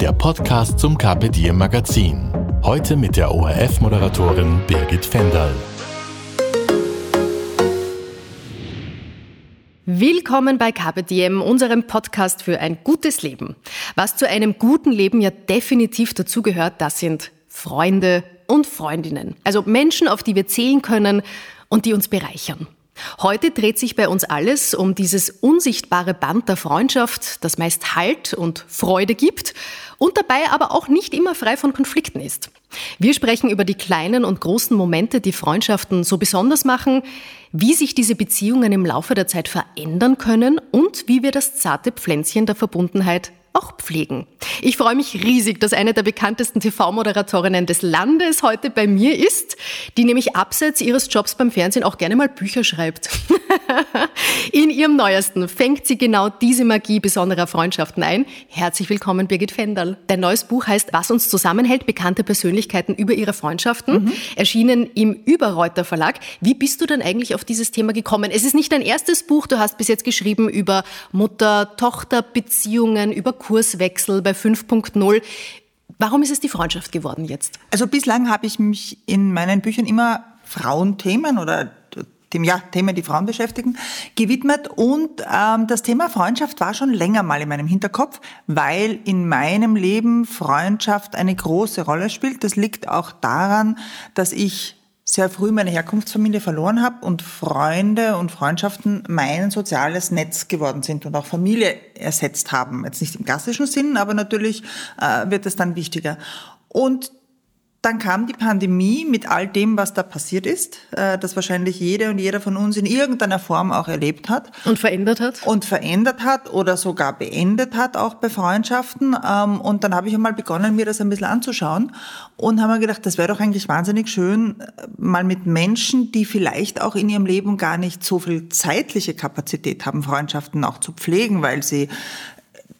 der Podcast zum Carpe Diem Magazin. Heute mit der ORF-Moderatorin Birgit Fendal. Willkommen bei Diem, unserem Podcast für ein gutes Leben. Was zu einem guten Leben ja definitiv dazugehört, das sind Freunde und Freundinnen. Also Menschen, auf die wir zählen können und die uns bereichern. Heute dreht sich bei uns alles um dieses unsichtbare Band der Freundschaft, das meist Halt und Freude gibt und dabei aber auch nicht immer frei von Konflikten ist. Wir sprechen über die kleinen und großen Momente, die Freundschaften so besonders machen, wie sich diese Beziehungen im Laufe der Zeit verändern können und wie wir das zarte Pflänzchen der Verbundenheit auch pflegen. Ich freue mich riesig, dass eine der bekanntesten TV-Moderatorinnen des Landes heute bei mir ist, die nämlich abseits ihres Jobs beim Fernsehen auch gerne mal Bücher schreibt. In ihrem neuesten fängt sie genau diese Magie besonderer Freundschaften ein. Herzlich willkommen, Birgit Fendal. Dein neues Buch heißt Was uns zusammenhält, bekannte Persönlichkeiten über ihre Freundschaften, mhm. erschienen im Überreuter Verlag. Wie bist du denn eigentlich auf dieses Thema gekommen? Es ist nicht dein erstes Buch, du hast bis jetzt geschrieben über Mutter-Tochter-Beziehungen, über Kurswechsel bei 5.0. Warum ist es die Freundschaft geworden jetzt? Also bislang habe ich mich in meinen Büchern immer Frauenthemen oder dem, ja, Themen, die Frauen beschäftigen, gewidmet. Und ähm, das Thema Freundschaft war schon länger mal in meinem Hinterkopf, weil in meinem Leben Freundschaft eine große Rolle spielt. Das liegt auch daran, dass ich sehr früh meine Herkunftsfamilie verloren habe und Freunde und Freundschaften mein soziales Netz geworden sind und auch Familie ersetzt haben. Jetzt nicht im klassischen Sinn, aber natürlich äh, wird es dann wichtiger. Und dann kam die Pandemie mit all dem, was da passiert ist, äh, das wahrscheinlich jede und jeder von uns in irgendeiner Form auch erlebt hat. Und verändert hat. Und verändert hat oder sogar beendet hat, auch bei Freundschaften. Ähm, und dann habe ich einmal begonnen, mir das ein bisschen anzuschauen und habe mir gedacht, das wäre doch eigentlich wahnsinnig schön, mal mit Menschen, die vielleicht auch in ihrem Leben gar nicht so viel zeitliche Kapazität haben, Freundschaften auch zu pflegen, weil sie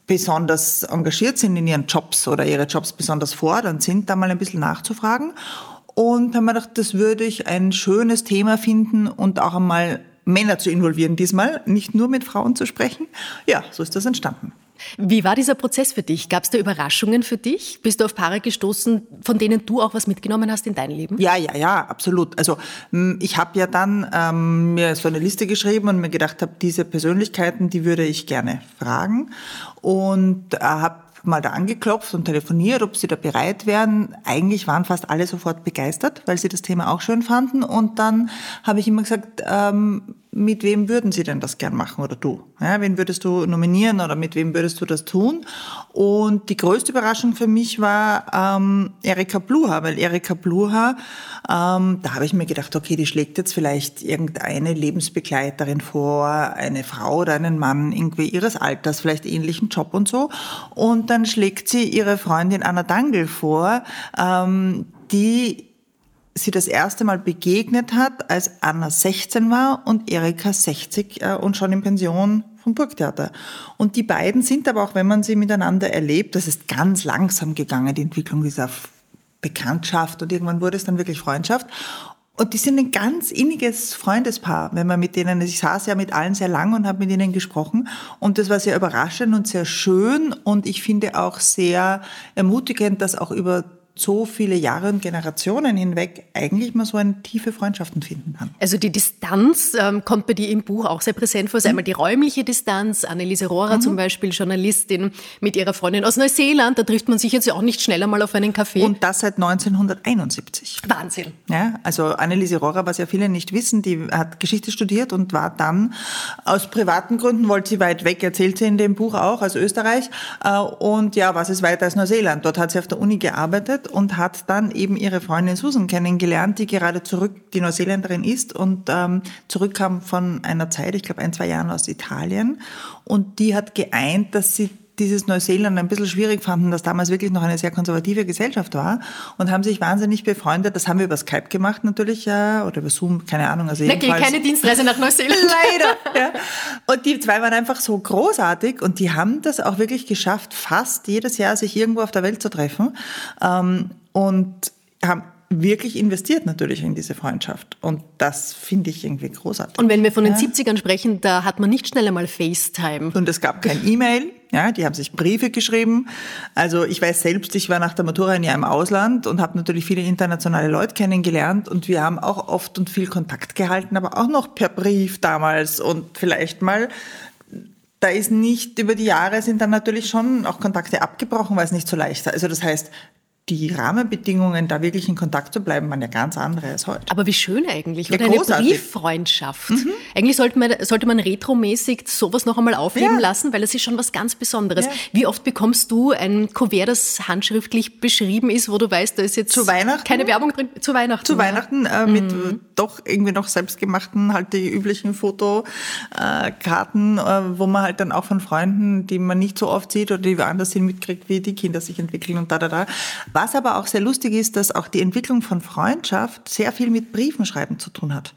besonders engagiert sind in ihren Jobs oder ihre Jobs besonders fordernd sind, da mal ein bisschen nachzufragen. Und haben wir gedacht, das würde ich ein schönes Thema finden und auch einmal Männer zu involvieren diesmal, nicht nur mit Frauen zu sprechen. Ja, so ist das entstanden. Wie war dieser Prozess für dich? Gab es da Überraschungen für dich? Bist du auf Paare gestoßen, von denen du auch was mitgenommen hast in dein Leben? Ja, ja, ja, absolut. Also ich habe ja dann ähm, mir so eine Liste geschrieben und mir gedacht habe, diese Persönlichkeiten, die würde ich gerne fragen und äh, habe mal da angeklopft und telefoniert, ob sie da bereit wären. Eigentlich waren fast alle sofort begeistert, weil sie das Thema auch schön fanden. Und dann habe ich immer gesagt, ähm, mit wem würden Sie denn das gern machen oder du? Ja, wen würdest du nominieren oder mit wem würdest du das tun? Und die größte Überraschung für mich war ähm, Erika Bluha, weil Erika Bluha, ähm, da habe ich mir gedacht, okay, die schlägt jetzt vielleicht irgendeine Lebensbegleiterin vor, eine Frau oder einen Mann irgendwie ihres Alters, vielleicht ähnlichen Job und so. Und dann schlägt sie ihre Freundin Anna Dangel vor, ähm, die sie das erste Mal begegnet hat, als Anna 16 war und Erika 60 äh, und schon in Pension vom Burgtheater. Und die beiden sind aber auch, wenn man sie miteinander erlebt, das ist ganz langsam gegangen, die Entwicklung dieser Bekanntschaft und irgendwann wurde es dann wirklich Freundschaft. Und die sind ein ganz inniges Freundespaar, wenn man mit denen, ich saß ja mit allen sehr lang und habe mit ihnen gesprochen und das war sehr überraschend und sehr schön und ich finde auch sehr ermutigend, dass auch über so viele Jahre und Generationen hinweg eigentlich mal so eine tiefe Freundschaften finden kann. Also die Distanz ähm, kommt bei dir im Buch auch sehr präsent vor. Mhm. Einmal die räumliche Distanz. Anneliese Rohrer mhm. zum Beispiel, Journalistin mit ihrer Freundin aus Neuseeland. Da trifft man sich jetzt ja auch nicht schneller mal auf einen Kaffee. Und das seit 1971. Wahnsinn. Ja, also Anneliese Rohrer, was ja viele nicht wissen, die hat Geschichte studiert und war dann aus privaten Gründen, wollte sie weit weg, erzählt sie in dem Buch auch, also Österreich. Äh, und ja, was ist weiter als Neuseeland? Dort hat sie auf der Uni gearbeitet und hat dann eben ihre Freundin Susan kennengelernt, die gerade zurück, die Neuseeländerin ist und ähm, zurückkam von einer Zeit, ich glaube ein, zwei Jahren aus Italien. Und die hat geeint, dass sie dieses Neuseeland ein bisschen schwierig fanden, das damals wirklich noch eine sehr konservative Gesellschaft war und haben sich wahnsinnig befreundet. Das haben wir über Skype gemacht natürlich, ja, oder über Zoom, keine Ahnung. Also Na, keine Dienstreise nach Neuseeland. Leider, ja. Und die zwei waren einfach so großartig und die haben das auch wirklich geschafft, fast jedes Jahr sich irgendwo auf der Welt zu treffen ähm, und haben wirklich investiert natürlich in diese Freundschaft. Und das finde ich irgendwie großartig. Und wenn wir von den ja. 70ern sprechen, da hat man nicht schnell einmal FaceTime. Und es gab kein E-Mail. Ja, die haben sich Briefe geschrieben. Also ich weiß selbst, ich war nach der Matura ein Jahr im Ausland und habe natürlich viele internationale Leute kennengelernt und wir haben auch oft und viel Kontakt gehalten, aber auch noch per Brief damals und vielleicht mal da ist nicht über die Jahre sind dann natürlich schon auch Kontakte abgebrochen, weil es nicht so leicht war. Also das heißt, die Rahmenbedingungen, da wirklich in Kontakt zu bleiben, waren ja ganz andere als heute. Aber wie schön eigentlich, oder? Ja, eine Brieffreundschaft. Mhm. Eigentlich sollte man, sollte man retromäßig sowas noch einmal aufleben ja. lassen, weil es ist schon was ganz Besonderes. Ja. Wie oft bekommst du ein Kuvert, das handschriftlich beschrieben ist, wo du weißt, da ist jetzt zu Weihnachten? keine Werbung drin? Zu Weihnachten. Zu Weihnachten, äh, mit mhm. doch irgendwie noch selbstgemachten, halt die üblichen Fotokarten, äh, wo man halt dann auch von Freunden, die man nicht so oft sieht oder die woanders sind, mitkriegt, wie die Kinder sich entwickeln und da, da, da. Was aber auch sehr lustig ist, dass auch die Entwicklung von Freundschaft sehr viel mit Briefenschreiben zu tun hat.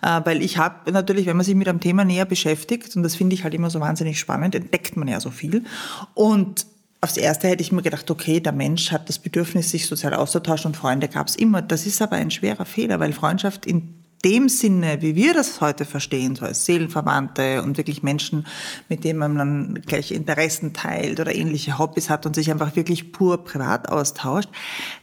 Äh, weil ich habe natürlich, wenn man sich mit einem Thema näher beschäftigt, und das finde ich halt immer so wahnsinnig spannend, entdeckt man ja so viel. Und aufs Erste hätte ich mir gedacht, okay, der Mensch hat das Bedürfnis, sich sozial auszutauschen und Freunde gab es immer. Das ist aber ein schwerer Fehler, weil Freundschaft in dem Sinne, wie wir das heute verstehen, so als Seelenverwandte und wirklich Menschen, mit denen man dann gleiche Interessen teilt oder ähnliche Hobbys hat und sich einfach wirklich pur privat austauscht,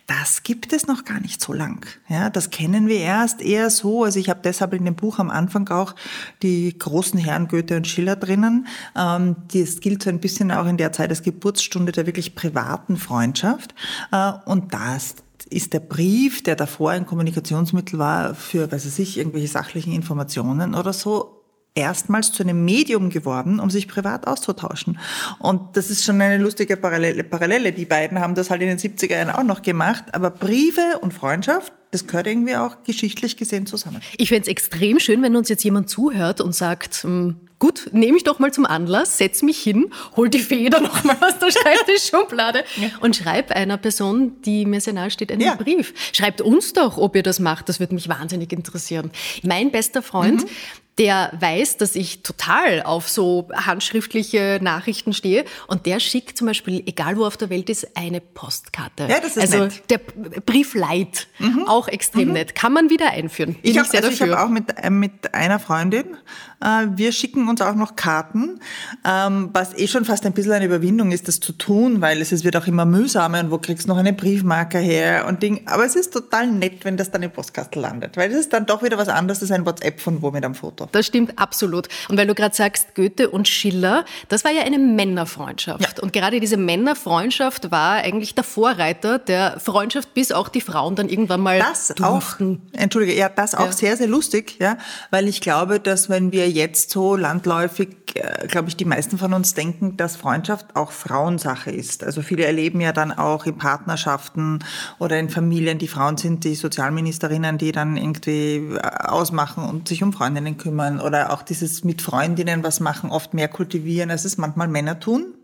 das gibt es noch gar nicht so lang. Ja, das kennen wir erst eher so. Also ich habe deshalb in dem Buch am Anfang auch die großen Herren Goethe und Schiller drinnen. Ähm, das gilt so ein bisschen auch in der Zeit als Geburtsstunde der wirklich privaten Freundschaft. Äh, und das ist der Brief, der davor ein Kommunikationsmittel war für, weiß ich nicht, irgendwelche sachlichen Informationen oder so, erstmals zu einem Medium geworden, um sich privat auszutauschen. Und das ist schon eine lustige Parallele. Parallele. Die beiden haben das halt in den 70er Jahren auch noch gemacht. Aber Briefe und Freundschaft, das gehört irgendwie auch geschichtlich gesehen zusammen. Ich fände es extrem schön, wenn uns jetzt jemand zuhört und sagt, hm, gut, nehme ich doch mal zum Anlass, setz mich hin, hol die Feder noch mal aus der Schreibtischschublade ja. und schreib einer Person, die mir sehr nahe steht, einen ja. Brief. Schreibt uns doch, ob ihr das macht. Das würde mich wahnsinnig interessieren. Mein bester Freund, mhm der weiß, dass ich total auf so handschriftliche Nachrichten stehe und der schickt zum Beispiel, egal wo auf der Welt ist, eine Postkarte. Ja, das ist also nett. der Brief Light, mhm. auch extrem mhm. nett. Kann man wieder einführen. Bin ich habe also hab auch mit, äh, mit einer Freundin, äh, wir schicken uns auch noch Karten, ähm, was eh schon fast ein bisschen eine Überwindung ist, das zu tun, weil es, es wird auch immer mühsamer und wo kriegst du noch eine Briefmarke her und Ding. Aber es ist total nett, wenn das dann im Postkastel landet, weil es ist dann doch wieder was anderes als ein WhatsApp von wo mit einem Foto. Das stimmt absolut. Und weil du gerade sagst, Goethe und Schiller, das war ja eine Männerfreundschaft. Ja. Und gerade diese Männerfreundschaft war eigentlich der Vorreiter der Freundschaft, bis auch die Frauen dann irgendwann mal Das durften. auch, entschuldige, ja, das auch ja. sehr, sehr lustig, ja, weil ich glaube, dass wenn wir jetzt so landläufig, äh, glaube ich, die meisten von uns denken, dass Freundschaft auch Frauensache ist. Also viele erleben ja dann auch in Partnerschaften oder in Familien, die Frauen sind, die Sozialministerinnen, die dann irgendwie äh, ausmachen und sich um Freundinnen kümmern oder auch dieses mit Freundinnen was machen, oft mehr kultivieren, als es manchmal Männer tun.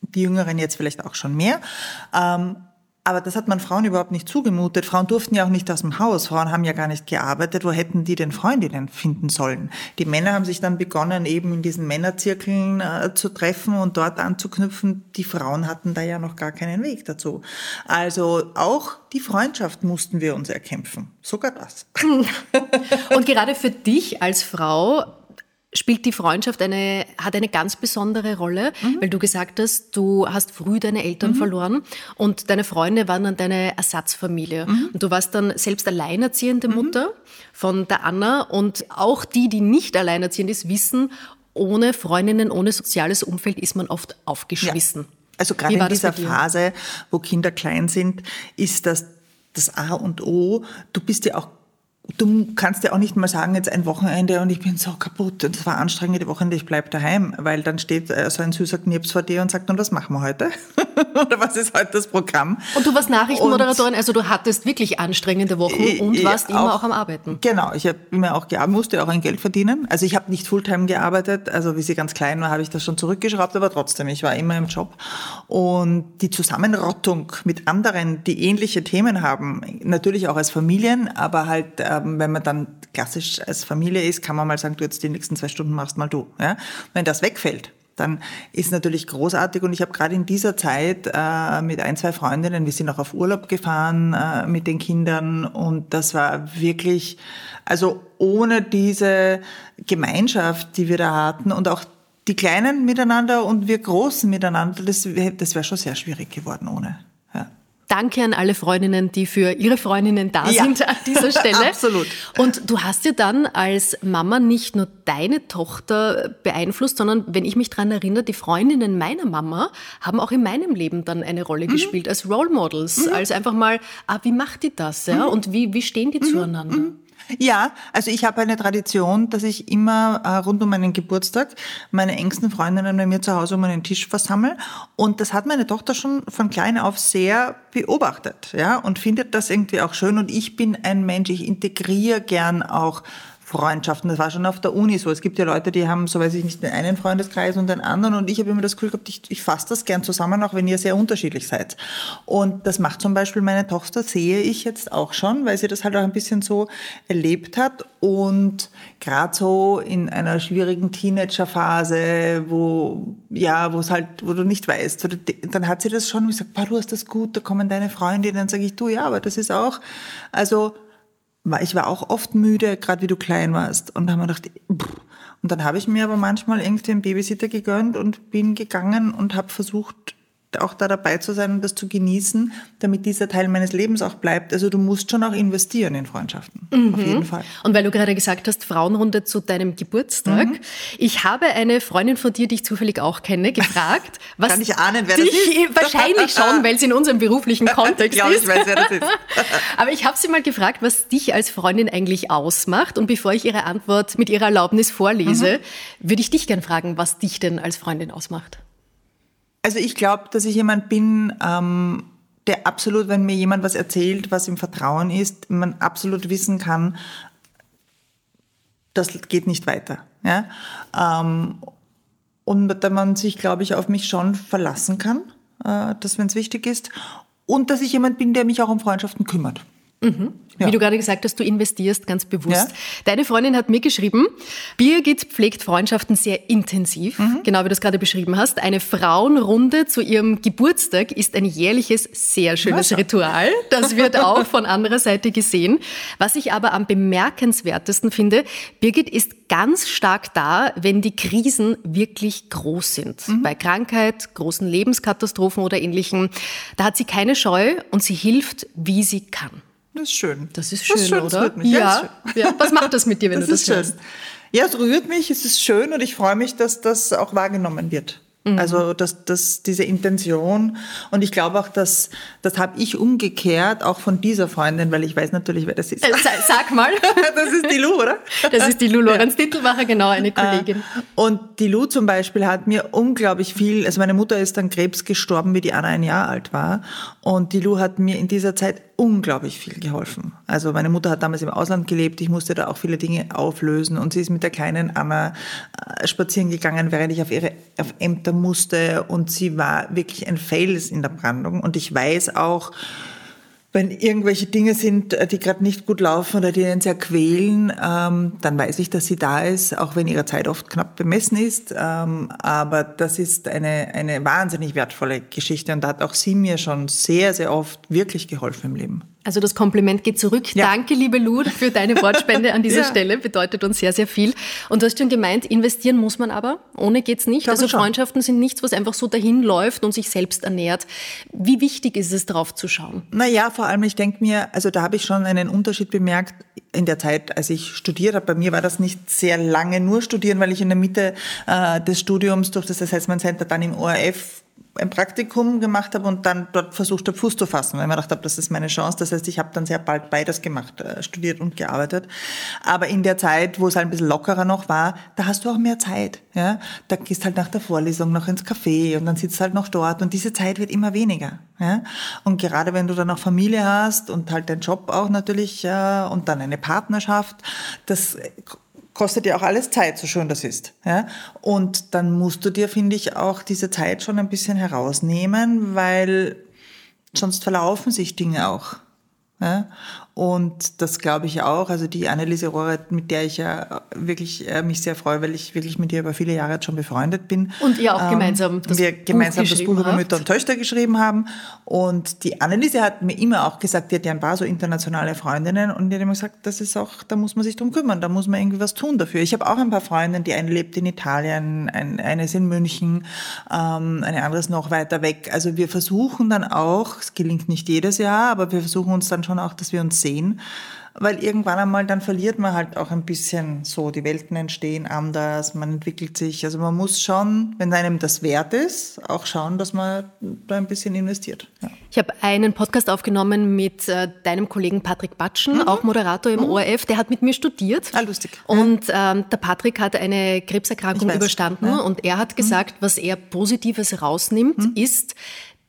Die Jüngeren jetzt vielleicht auch schon mehr. Ähm, aber das hat man Frauen überhaupt nicht zugemutet. Frauen durften ja auch nicht aus dem Haus. Frauen haben ja gar nicht gearbeitet. Wo hätten die denn Freundinnen finden sollen? Die Männer haben sich dann begonnen, eben in diesen Männerzirkeln äh, zu treffen und dort anzuknüpfen. Die Frauen hatten da ja noch gar keinen Weg dazu. Also auch die Freundschaft mussten wir uns erkämpfen. Sogar das. und gerade für dich als Frau spielt die Freundschaft eine, hat eine ganz besondere Rolle, mhm. weil du gesagt hast, du hast früh deine Eltern mhm. verloren und deine Freunde waren dann deine Ersatzfamilie. Mhm. Und du warst dann selbst alleinerziehende mhm. Mutter von der Anna und auch die, die nicht alleinerziehend ist, wissen, ohne Freundinnen, ohne soziales Umfeld ist man oft aufgeschmissen. Ja. Also gerade in dieser Phase, wo Kinder klein sind, ist das das A und O. Du bist ja auch du kannst ja auch nicht mal sagen, jetzt ein Wochenende und ich bin so kaputt und es war anstrengende Wochenende, ich bleib daheim, weil dann steht äh, so ein süßer Knips vor dir und sagt, und was machen wir heute? Oder was ist heute das Programm? Und du warst Nachrichtenmoderatorin, also du hattest wirklich anstrengende Wochen und warst immer auch am Arbeiten. Genau, ich habe immer auch gearbeitet, musste auch ein Geld verdienen. Also ich habe nicht Fulltime gearbeitet, also wie sie ganz klein war, habe ich das schon zurückgeschraubt, aber trotzdem, ich war immer im Job. Und die Zusammenrottung mit anderen, die ähnliche Themen haben, natürlich auch als Familien, aber halt ähm, wenn man dann klassisch als Familie ist, kann man mal sagen, du jetzt die nächsten zwei Stunden machst mal du. Ja? Wenn das wegfällt, dann ist natürlich großartig. Und ich habe gerade in dieser Zeit äh, mit ein, zwei Freundinnen, wir sind auch auf Urlaub gefahren äh, mit den Kindern und das war wirklich, also ohne diese Gemeinschaft, die wir da hatten und auch die Kleinen miteinander und wir Großen miteinander, das, das wäre schon sehr schwierig geworden ohne. Danke an alle Freundinnen, die für ihre Freundinnen da ja. sind an dieser Stelle. Absolut. Und du hast ja dann als Mama nicht nur deine Tochter beeinflusst, sondern wenn ich mich dran erinnere, die Freundinnen meiner Mama haben auch in meinem Leben dann eine Rolle mhm. gespielt als Role Models, mhm. als einfach mal, ah, wie macht die das, ja? Mhm. Und wie, wie stehen die mhm. zueinander? Ja, also ich habe eine Tradition, dass ich immer äh, rund um meinen Geburtstag meine engsten Freundinnen bei mir zu Hause um einen Tisch versammle. Und das hat meine Tochter schon von klein auf sehr beobachtet, ja, und findet das irgendwie auch schön. Und ich bin ein Mensch, ich integriere gern auch Freundschaften. Das war schon auf der Uni so. Es gibt ja Leute, die haben, so weiß ich nicht, den einen Freundeskreis und den anderen. Und ich habe immer das Gefühl gehabt, ich, ich fasse das gern zusammen, auch wenn ihr sehr unterschiedlich seid. Und das macht zum Beispiel meine Tochter, sehe ich jetzt auch schon, weil sie das halt auch ein bisschen so erlebt hat. Und gerade so in einer schwierigen Teenagerphase, wo, ja, wo es halt, wo du nicht weißt, dann hat sie das schon gesagt, du hast das gut, da kommen deine Freundinnen. Dann sage ich, du, ja, aber das ist auch, also, ich war auch oft müde, gerade wie du klein warst. Und da haben wir gedacht, pff. und dann habe ich mir aber manchmal irgendwie einen Babysitter gegönnt und bin gegangen und habe versucht, auch da dabei zu sein und das zu genießen, damit dieser Teil meines Lebens auch bleibt. Also du musst schon auch investieren in Freundschaften. Mhm. Auf jeden Fall. Und weil du gerade gesagt hast, Frauenrunde zu deinem Geburtstag. Mhm. Ich habe eine Freundin von dir, die ich zufällig auch kenne, gefragt, was Kann ich ahnen, wer das ist? Wahrscheinlich schon, weil sie in unserem beruflichen Kontext ja, ist. Ich weiß, wer das ist. Aber ich habe sie mal gefragt, was dich als Freundin eigentlich ausmacht. Und bevor ich ihre Antwort mit ihrer Erlaubnis vorlese, mhm. würde ich dich gern fragen, was dich denn als Freundin ausmacht. Also ich glaube, dass ich jemand bin, ähm, der absolut, wenn mir jemand was erzählt, was im Vertrauen ist, man absolut wissen kann, das geht nicht weiter. Ja? Ähm, und da man sich, glaube ich, auf mich schon verlassen kann, äh, dass wenn es wichtig ist. Und dass ich jemand bin, der mich auch um Freundschaften kümmert. Mhm. Ja. Wie du gerade gesagt hast, du investierst ganz bewusst. Ja. Deine Freundin hat mir geschrieben, Birgit pflegt Freundschaften sehr intensiv, mhm. genau wie du es gerade beschrieben hast. Eine Frauenrunde zu ihrem Geburtstag ist ein jährliches, sehr schönes ja, Ritual. Das wird auch von anderer Seite gesehen. Was ich aber am bemerkenswertesten finde, Birgit ist ganz stark da, wenn die Krisen wirklich groß sind. Mhm. Bei Krankheit, großen Lebenskatastrophen oder ähnlichem. Da hat sie keine Scheu und sie hilft, wie sie kann. Das ist schön. Das ist schön, das ist schön, oder? Mich. Ja. ja. Was macht das mit dir, wenn das du das hörst? Schön. Ja, es rührt mich, es ist schön und ich freue mich, dass das auch wahrgenommen wird. Mhm. Also dass, dass diese Intention und ich glaube auch, dass das habe ich umgekehrt auch von dieser Freundin, weil ich weiß natürlich, wer das ist. Äh, sag mal. das ist die Lu, oder? Das ist die Lu Lorenz ja. Dittelmacher, genau, eine Kollegin. Und die Lu zum Beispiel hat mir unglaublich viel, also meine Mutter ist an Krebs gestorben, wie die Anna ein Jahr alt war und die Lu hat mir in dieser Zeit unglaublich viel geholfen. Also meine Mutter hat damals im Ausland gelebt, ich musste da auch viele Dinge auflösen und sie ist mit der kleinen Anna äh, spazieren gegangen, während ich auf ihre auf Ämter musste und sie war wirklich ein Fels in der Brandung und ich weiß auch, wenn irgendwelche Dinge sind, äh, die gerade nicht gut laufen oder die einen sehr quälen, ähm, dann weiß ich, dass sie da ist, auch wenn ihre Zeit oft knapp bemessen ist. Ähm, aber das ist eine, eine wahnsinnig wertvolle Geschichte und da hat auch sie mir schon sehr, sehr oft wirklich geholfen im Leben. Also das Kompliment geht zurück. Ja. Danke, liebe Lud, für deine Wortspende an dieser ja. Stelle. Bedeutet uns sehr, sehr viel. Und du hast schon gemeint, investieren muss man aber. Ohne geht's nicht. Also Freundschaften sind nichts, was einfach so dahin läuft und sich selbst ernährt. Wie wichtig ist es, drauf zu schauen? Naja, vor allem, ich denke mir, also da habe ich schon einen Unterschied bemerkt in der Zeit, als ich studiert habe. Bei mir war das nicht sehr lange nur studieren, weil ich in der Mitte äh, des Studiums durch das Assessment Center dann im ORF ein Praktikum gemacht habe und dann dort versucht habe, Fuß zu fassen, weil ich mir gedacht habe, das ist meine Chance. Das heißt, ich habe dann sehr bald beides gemacht, äh, studiert und gearbeitet. Aber in der Zeit, wo es halt ein bisschen lockerer noch war, da hast du auch mehr Zeit. Ja? Da gehst halt nach der Vorlesung noch ins Café und dann sitzt halt noch dort und diese Zeit wird immer weniger. Ja? Und gerade wenn du dann auch Familie hast und halt deinen Job auch natürlich äh, und dann eine Partnerschaft, das kostet ja auch alles Zeit, so schön das ist. Ja? Und dann musst du dir, finde ich, auch diese Zeit schon ein bisschen herausnehmen, weil sonst verlaufen sich Dinge auch. Ja? Und das glaube ich auch. Also die Anneliese Rohrer, mit der ich ja wirklich äh, mich sehr freue, weil ich wirklich mit ihr über viele Jahre jetzt schon befreundet bin. Und ihr auch ähm, gemeinsam das wir Buch gemeinsam das Buch über Mütter und Töchter geschrieben haben. Und die Anneliese hat mir immer auch gesagt, die hat ja ein paar so internationale Freundinnen und die hat immer gesagt, das ist auch, da muss man sich drum kümmern, da muss man irgendwie was tun dafür. Ich habe auch ein paar Freundinnen, die eine lebt in Italien, ein, eine ist in München, ähm, eine andere ist noch weiter weg. Also wir versuchen dann auch, es gelingt nicht jedes Jahr, aber wir versuchen uns dann schon auch, dass wir uns sehen, weil irgendwann einmal dann verliert man halt auch ein bisschen so, die Welten entstehen anders, man entwickelt sich. Also man muss schon, wenn einem das wert ist, auch schauen, dass man da ein bisschen investiert. Ja. Ich habe einen Podcast aufgenommen mit äh, deinem Kollegen Patrick Batschen, mhm. auch Moderator im mhm. ORF, der hat mit mir studiert. Ah, lustig. Und ähm, der Patrick hat eine Krebserkrankung überstanden ja. und er hat mhm. gesagt, mhm. was er Positives rausnimmt, mhm. ist,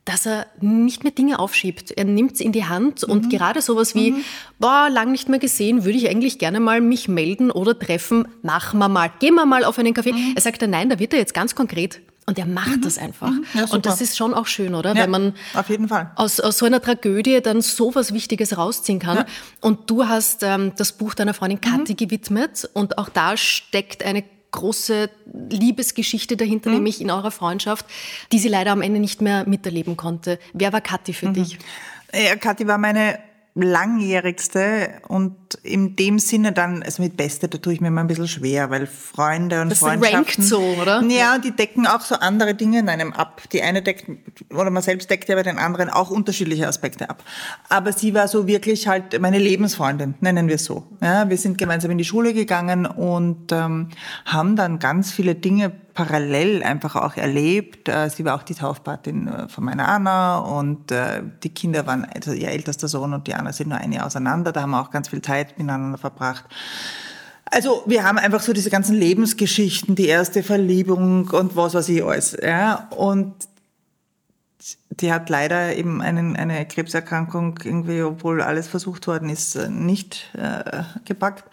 dass er nicht mehr Dinge aufschiebt. Er nimmt es in die Hand mhm. und gerade sowas wie, mhm. boah, lang nicht mehr gesehen, würde ich eigentlich gerne mal mich melden oder treffen, machen wir mal, gehen wir mal auf einen Kaffee. Mhm. Er sagt dann, nein, da wird er jetzt ganz konkret. Und er macht mhm. das einfach. Mhm. Ja, und das ist schon auch schön, oder? Ja, Wenn man auf jeden Fall. Aus, aus so einer Tragödie dann so was Wichtiges rausziehen kann. Ja. Und du hast ähm, das Buch deiner Freundin Kathi mhm. gewidmet und auch da steckt eine große Liebesgeschichte dahinter, mhm. nämlich in eurer Freundschaft, die sie leider am Ende nicht mehr miterleben konnte. Wer war Kathi für mhm. dich? Ja, Kathi war meine langjährigste und in dem Sinne dann, also mit Beste, da tue ich mir immer ein bisschen schwer, weil Freunde und das Freundschaften... Das rankt so, oder? Ja, die decken auch so andere Dinge in einem ab. Die eine deckt, oder man selbst deckt ja bei den anderen auch unterschiedliche Aspekte ab. Aber sie war so wirklich halt meine Lebensfreundin, nennen wir es so. Ja, wir sind gemeinsam in die Schule gegangen und ähm, haben dann ganz viele Dinge parallel einfach auch erlebt. Äh, sie war auch die Taufpatin äh, von meiner Anna und äh, die Kinder waren, also ihr ältester Sohn und die Anna sind nur ein Jahr auseinander. Da haben wir auch ganz viel Zeit miteinander verbracht. Also wir haben einfach so diese ganzen Lebensgeschichten, die erste Verliebung und was weiß ich alles. Ja? Und die hat leider eben einen, eine Krebserkrankung irgendwie, obwohl alles versucht worden ist, nicht äh, gepackt.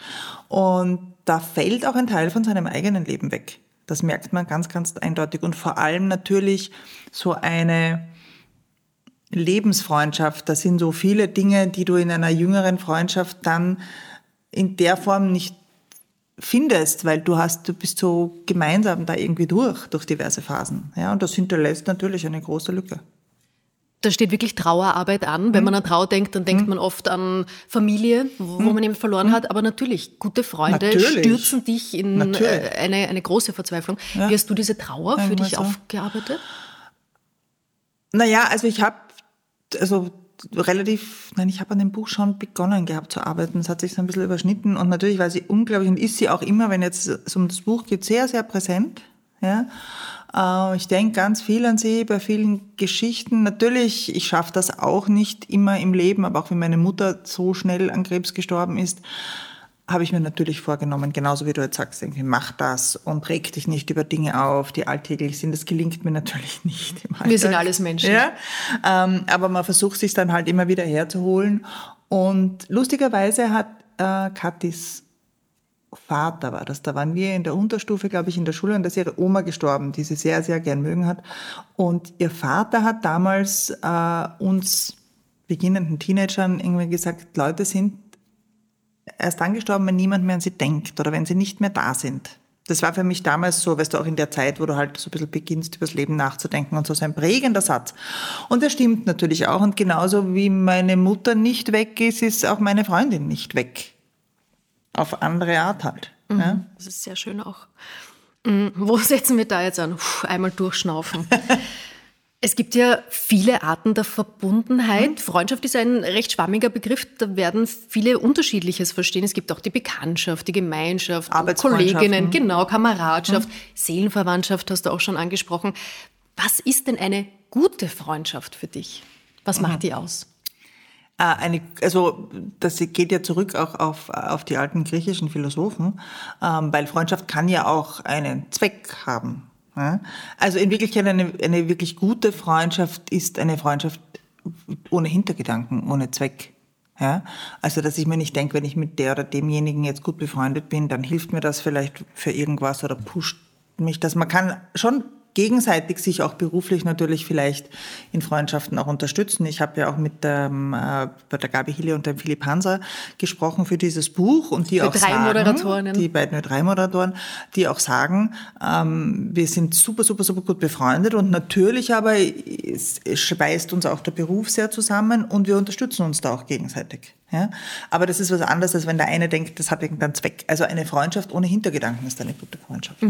Und da fällt auch ein Teil von seinem eigenen Leben weg. Das merkt man ganz, ganz eindeutig. Und vor allem natürlich so eine Lebensfreundschaft. Das sind so viele Dinge, die du in einer jüngeren Freundschaft dann in der Form nicht findest, weil du hast, du bist so gemeinsam da irgendwie durch, durch diverse Phasen. Ja, und das hinterlässt natürlich eine große Lücke da steht wirklich Trauerarbeit an. Wenn mhm. man an Trauer denkt, dann denkt mhm. man oft an Familie, wo mhm. man eben verloren hat. Aber natürlich, gute Freunde natürlich. stürzen dich in äh, eine, eine große Verzweiflung. Ja. Wie hast du diese Trauer für dich so. aufgearbeitet? Naja, also ich habe also relativ, nein, ich habe an dem Buch schon begonnen gehabt zu arbeiten. Es hat sich so ein bisschen überschnitten und natürlich war sie unglaublich und ist sie auch immer, wenn jetzt es um das Buch geht, sehr, sehr präsent. Ja. Äh, ich denke ganz viel an sie bei vielen Geschichten. Natürlich, ich schaffe das auch nicht immer im Leben, aber auch wenn meine Mutter so schnell an Krebs gestorben ist, habe ich mir natürlich vorgenommen, genauso wie du jetzt sagst, irgendwie mach das und reg dich nicht über Dinge auf, die alltäglich sind. Das gelingt mir natürlich nicht. Wir sind alles Menschen. Ja? Ähm, aber man versucht sich dann halt immer wieder herzuholen. Und lustigerweise hat äh, Katis Vater war das. Da waren wir in der Unterstufe, glaube ich, in der Schule und da ist ihre Oma gestorben, die sie sehr, sehr gern mögen hat. Und ihr Vater hat damals äh, uns beginnenden Teenagern irgendwie gesagt, Leute sind erst dann gestorben, wenn niemand mehr an sie denkt oder wenn sie nicht mehr da sind. Das war für mich damals so, weißt du, auch in der Zeit, wo du halt so ein bisschen beginnst, über das Leben nachzudenken und so, so ein prägender Satz. Und das stimmt natürlich auch. Und genauso wie meine Mutter nicht weg ist, ist auch meine Freundin nicht weg auf andere Art halt. Mhm. Ja? Das ist sehr schön auch. Mhm. Wo setzen wir da jetzt an? Puh, einmal durchschnaufen. Es gibt ja viele Arten der Verbundenheit. Mhm. Freundschaft ist ein recht schwammiger Begriff. Da werden viele Unterschiedliches verstehen. Es gibt auch die Bekanntschaft, die Gemeinschaft, Kolleginnen, genau, Kameradschaft, mhm. Seelenverwandtschaft hast du auch schon angesprochen. Was ist denn eine gute Freundschaft für dich? Was macht die aus? Äh, Eine, also das geht ja zurück auch auf, auf die alten griechischen Philosophen, ähm, weil Freundschaft kann ja auch einen Zweck haben. Ja? Also in Wirklichkeit eine, eine wirklich gute Freundschaft ist eine Freundschaft ohne Hintergedanken, ohne Zweck. Ja? Also dass ich mir nicht denke, wenn ich mit der oder demjenigen jetzt gut befreundet bin, dann hilft mir das vielleicht für irgendwas oder pusht mich das. Man kann schon gegenseitig sich auch beruflich natürlich vielleicht in Freundschaften auch unterstützen. Ich habe ja auch mit ähm, äh, bei der Gabi Hille und dem Philipp Hanser gesprochen für dieses Buch und die Für auch drei sagen, Moderatorinnen. die beiden drei Moderatoren, die auch sagen, ähm, wir sind super, super, super gut befreundet und natürlich aber es, es schweißt uns auch der Beruf sehr zusammen und wir unterstützen uns da auch gegenseitig. Ja? Aber das ist was anderes, als wenn der eine denkt, das hat irgendeinen Zweck. Also eine Freundschaft ohne Hintergedanken ist eine gute Freundschaft.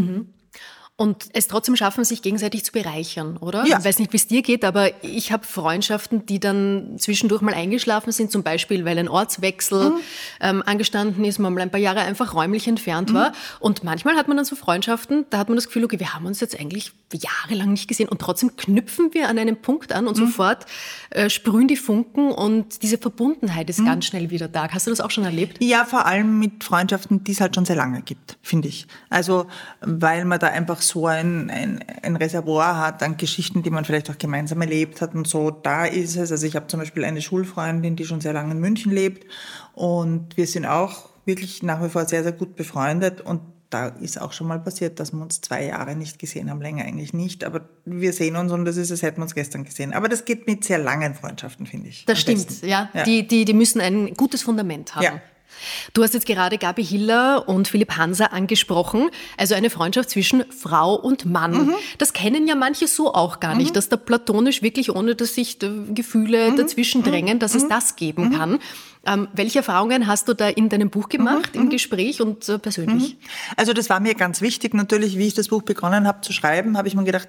Und es trotzdem schaffen, sich gegenseitig zu bereichern, oder? Ja. Ich weiß nicht, wie es dir geht, aber ich habe Freundschaften, die dann zwischendurch mal eingeschlafen sind, zum Beispiel, weil ein Ortswechsel Mhm. ähm, angestanden ist, man mal ein paar Jahre einfach räumlich entfernt war. Mhm. Und manchmal hat man dann so Freundschaften, da hat man das Gefühl, okay, wir haben uns jetzt eigentlich jahrelang nicht gesehen und trotzdem knüpfen wir an einem Punkt an Mhm. und sofort äh, sprühen die Funken und diese Verbundenheit Mhm. ist ganz schnell wieder da. Hast du das auch schon erlebt? Ja, vor allem mit Freundschaften, die es halt schon sehr lange gibt, finde ich. Also, weil man da einfach so ein, ein, ein Reservoir hat an Geschichten, die man vielleicht auch gemeinsam erlebt hat und so. Da ist es. Also, ich habe zum Beispiel eine Schulfreundin, die schon sehr lange in München lebt und wir sind auch wirklich nach wie vor sehr, sehr gut befreundet und da ist auch schon mal passiert, dass wir uns zwei Jahre nicht gesehen haben, länger eigentlich nicht. Aber wir sehen uns und das ist, als hätten wir uns gestern gesehen. Aber das geht mit sehr langen Freundschaften, finde ich. Das stimmt, ja. Ja. Die, die, die müssen ein gutes Fundament haben. Ja. Du hast jetzt gerade Gabi Hiller und Philipp Hanser angesprochen, also eine Freundschaft zwischen Frau und Mann. Mhm. Das kennen ja manche so auch gar nicht, dass da platonisch wirklich, ohne dass sich da Gefühle Mhm. dazwischen drängen, dass es das geben kann. Ähm, welche Erfahrungen hast du da in deinem Buch gemacht, Mhm. im Gespräch und äh, persönlich? Also das war mir ganz wichtig. Natürlich, wie ich das Buch begonnen habe zu schreiben, habe ich mir gedacht,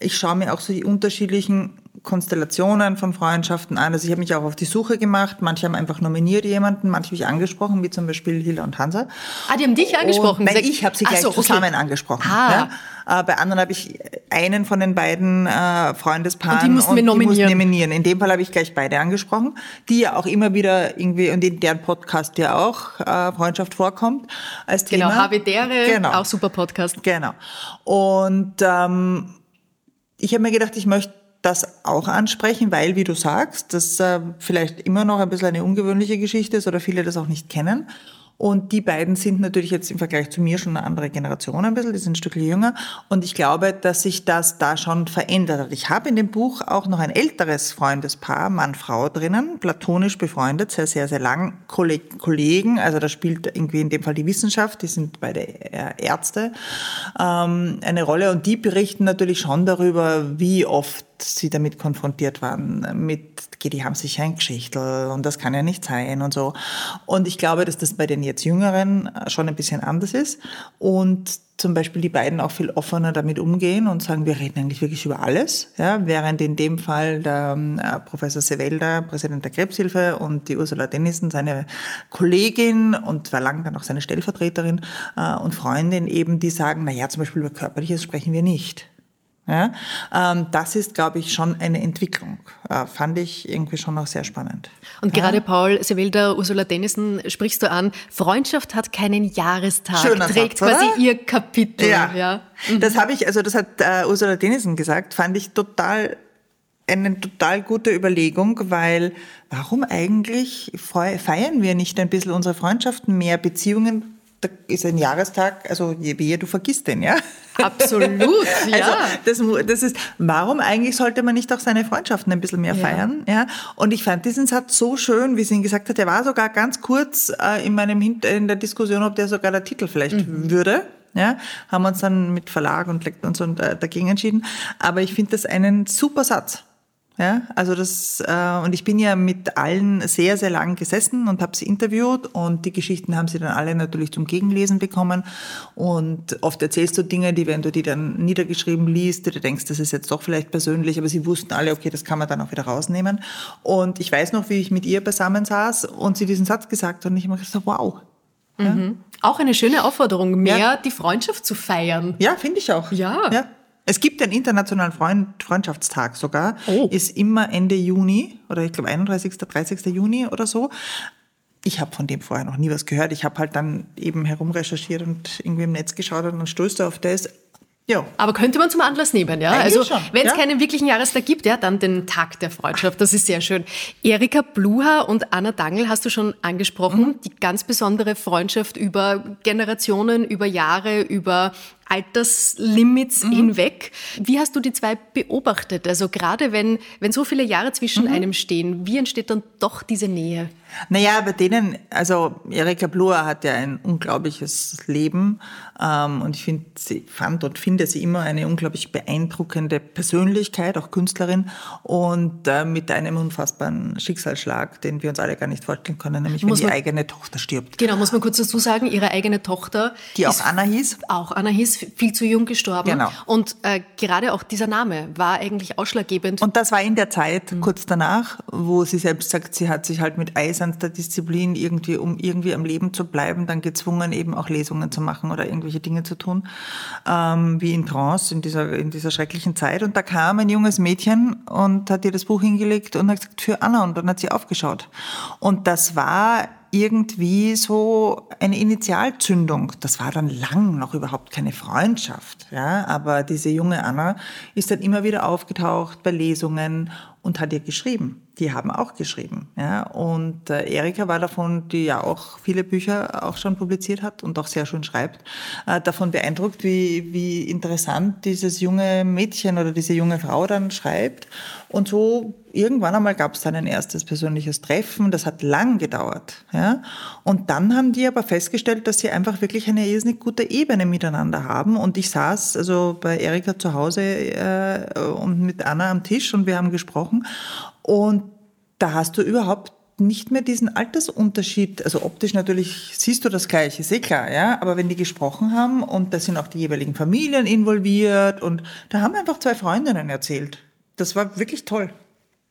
ich schaue mir auch so die unterschiedlichen Konstellationen von Freundschaften an. Also ich habe mich auch auf die Suche gemacht. Manche haben einfach nominiert jemanden, manche habe ich angesprochen, wie zum Beispiel Hilla und Hansa. Ah, die haben dich angesprochen. Und, nein, ich habe sie gleich so, okay. zusammen angesprochen. Ah. Ja. Äh, bei anderen habe ich einen von den beiden äh, Freundespaaren Und die mussten wir nominieren. nominieren. In dem Fall habe ich gleich beide angesprochen, die ja auch immer wieder irgendwie, und in deren Podcast ja auch äh, Freundschaft vorkommt als Genau, Thema. Havidere, Genau. auch super Podcast. Genau. Und ähm, ich habe mir gedacht, ich möchte das auch ansprechen, weil, wie du sagst, das äh, vielleicht immer noch ein bisschen eine ungewöhnliche Geschichte ist oder viele das auch nicht kennen. Und die beiden sind natürlich jetzt im Vergleich zu mir schon eine andere Generation ein bisschen, die sind ein Stückchen jünger. Und ich glaube, dass sich das da schon verändert hat. Ich habe in dem Buch auch noch ein älteres Freundespaar, Mann-Frau drinnen, platonisch befreundet, sehr, sehr, sehr lang, Kolleg- Kollegen. Also da spielt irgendwie in dem Fall die Wissenschaft, die sind beide äh, Ärzte, ähm, eine Rolle. Und die berichten natürlich schon darüber, wie oft sie damit konfrontiert waren, mit, die haben sich ein Geschichtel und das kann ja nicht sein und so. Und ich glaube, dass das bei den jetzt Jüngeren schon ein bisschen anders ist und zum Beispiel die beiden auch viel offener damit umgehen und sagen, wir reden eigentlich wirklich über alles, ja, während in dem Fall der äh, Professor Sevelda, Präsident der Krebshilfe und die Ursula Dennison, seine Kollegin und war lang dann auch seine Stellvertreterin äh, und Freundin eben, die sagen, na ja, zum Beispiel über Körperliches sprechen wir nicht. Ja, ähm, das ist, glaube ich, schon eine Entwicklung. Äh, fand ich irgendwie schon auch sehr spannend. Und gerade Paul Sevelda, Ursula Dennison sprichst du an. Freundschaft hat keinen Jahrestag, Schöner trägt Satz, quasi oder? ihr Kapitel. Ja, ja. das habe ich, also das hat äh, Ursula Dennison gesagt, fand ich total eine total gute Überlegung, weil warum eigentlich feiern wir nicht ein bisschen unsere Freundschaften, mehr Beziehungen? Da ist ein Jahrestag, also je wehe, du vergisst den, ja? Absolut, ja. Also das, das ist, warum eigentlich sollte man nicht auch seine Freundschaften ein bisschen mehr Ja. feiern? Ja? Und ich fand diesen Satz so schön, wie sie ihn gesagt hat. Der war sogar ganz kurz äh, in meinem Hint in der Diskussion, ob der sogar der Titel vielleicht Mhm. würde. Ja, haben uns dann mit Verlag und und so äh, dagegen entschieden. Aber ich finde das einen super Satz. Ja, also das äh, und ich bin ja mit allen sehr sehr lang gesessen und habe sie interviewt und die Geschichten haben sie dann alle natürlich zum Gegenlesen bekommen und oft erzählst du Dinge, die wenn du die dann niedergeschrieben liest, du denkst, das ist jetzt doch vielleicht persönlich, aber sie wussten alle, okay, das kann man dann auch wieder rausnehmen und ich weiß noch, wie ich mit ihr beisammen saß und sie diesen Satz gesagt hat und ich habe gedacht, wow. Auch eine schöne Aufforderung, mehr Ja. die Freundschaft zu feiern. Ja, finde ich auch. Ja. ja. Es gibt einen internationalen Freund, Freundschaftstag sogar. Oh. Ist immer Ende Juni oder ich glaube 31., 30. Juni oder so. Ich habe von dem vorher noch nie was gehört. Ich habe halt dann eben herumrecherchiert und irgendwie im Netz geschaut und dann stößt du auf das. Ja, Aber könnte man zum Anlass nehmen, ja? Eigentlich also, wenn es ja. keinen wirklichen Jahrestag gibt, ja, dann den Tag der Freundschaft. Das ist sehr schön. Erika Bluha und Anna Dangl hast du schon angesprochen. Mhm. Die ganz besondere Freundschaft über Generationen, über Jahre, über Alterslimits Mhm. hinweg. Wie hast du die zwei beobachtet? Also gerade wenn, wenn so viele Jahre zwischen Mhm. einem stehen, wie entsteht dann doch diese Nähe? Naja, bei denen, also Erika Blur hat ja ein unglaubliches Leben ähm, und ich find, sie fand und finde sie immer eine unglaublich beeindruckende Persönlichkeit, auch Künstlerin und äh, mit einem unfassbaren Schicksalsschlag, den wir uns alle gar nicht vorstellen können, nämlich Muss wenn die man- eigene Tochter stirbt. Genau, muss man kurz dazu sagen, ihre eigene Tochter. Die auch Anna hieß. Auch Anna hieß, viel zu jung gestorben. Genau. Und äh, gerade auch dieser Name war eigentlich ausschlaggebend. Und das war in der Zeit, kurz danach, wo sie selbst sagt, sie hat sich halt mit eiserner Disziplin irgendwie, um irgendwie am Leben zu bleiben, dann gezwungen, eben auch Lesungen zu machen oder irgendwelche Dinge zu tun, ähm, wie in Trance in dieser, in dieser schrecklichen Zeit. Und da kam ein junges Mädchen und hat ihr das Buch hingelegt und hat gesagt, für Anna. Und dann hat sie aufgeschaut. Und das war irgendwie so eine Initialzündung. Das war dann lang noch überhaupt keine Freundschaft, ja. Aber diese junge Anna ist dann immer wieder aufgetaucht bei Lesungen und hat ihr geschrieben. Die haben auch geschrieben, ja. Und äh, Erika war davon, die ja auch viele Bücher auch schon publiziert hat und auch sehr schön schreibt, äh, davon beeindruckt, wie, wie interessant dieses junge Mädchen oder diese junge Frau dann schreibt. Und so irgendwann einmal gab es dann ein erstes persönliches Treffen. Das hat lang gedauert, ja. Und dann haben die aber festgestellt, dass sie einfach wirklich eine irrsinnig gute Ebene miteinander haben. Und ich saß also bei Erika zu Hause äh, und mit Anna am Tisch und wir haben gesprochen. Und da hast du überhaupt nicht mehr diesen Altersunterschied. Also optisch natürlich siehst du das Gleiche, ist eh klar, ja. Aber wenn die gesprochen haben und da sind auch die jeweiligen Familien involviert und da haben einfach zwei Freundinnen erzählt. Das war wirklich toll.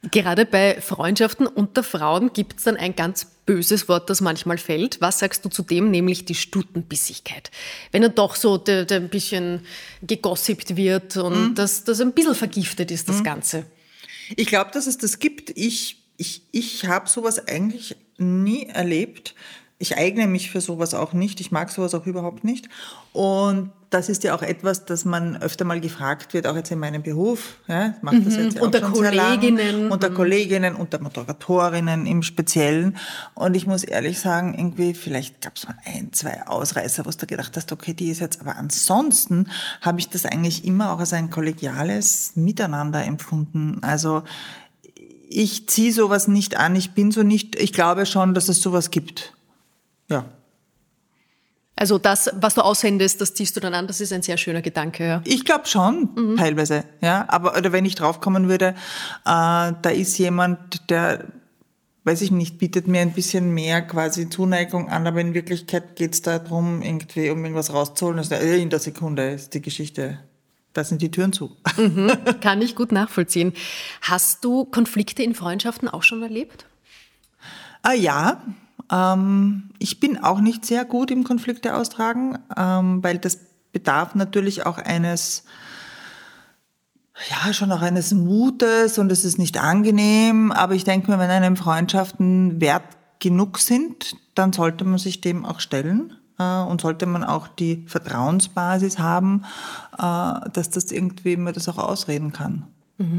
Gerade bei Freundschaften unter Frauen gibt es dann ein ganz böses Wort, das manchmal fällt. Was sagst du zu dem, nämlich die Stutenbissigkeit? Wenn dann doch so der, der ein bisschen gegossipt wird und das, das ein bisschen vergiftet ist, das Ganze. Ich glaube, dass es das gibt. Ich, ich, ich habe sowas eigentlich nie erlebt. Ich eigne mich für sowas auch nicht. Ich mag sowas auch überhaupt nicht. Und das ist ja auch etwas, das man öfter mal gefragt wird, auch jetzt in meinem Beruf. Ja, ich mache das jetzt ja auch Unter schon sehr lang. Kolleginnen. Unter Kolleginnen, unter Moderatorinnen im Speziellen. Und ich muss ehrlich sagen, irgendwie, vielleicht gab es mal ein, zwei Ausreißer, wo du gedacht hast, okay, die ist jetzt, aber ansonsten habe ich das eigentlich immer auch als ein kollegiales Miteinander empfunden. Also ich ziehe sowas nicht an, ich bin so nicht, ich glaube schon, dass es sowas gibt. Ja. Also das, was du aussendest, das ziehst du dann an, das ist ein sehr schöner Gedanke. Ja. Ich glaube schon, teilweise, ja. Aber oder wenn ich draufkommen würde, äh, da ist jemand, der, weiß ich nicht, bietet mir ein bisschen mehr quasi Zuneigung an, aber in Wirklichkeit geht es darum, irgendwie, um irgendwas rauszuholen. Also, äh, in der Sekunde ist die Geschichte, da sind die Türen zu. Kann ich gut nachvollziehen. Hast du Konflikte in Freundschaften auch schon erlebt? Ah ja, ähm, ich bin auch nicht sehr gut im Konflikte austragen, ähm, weil das bedarf natürlich auch eines, ja, schon auch eines Mutes und es ist nicht angenehm. Aber ich denke mir, wenn einem Freundschaften wert genug sind, dann sollte man sich dem auch stellen. äh, Und sollte man auch die Vertrauensbasis haben, äh, dass das irgendwie man das auch ausreden kann.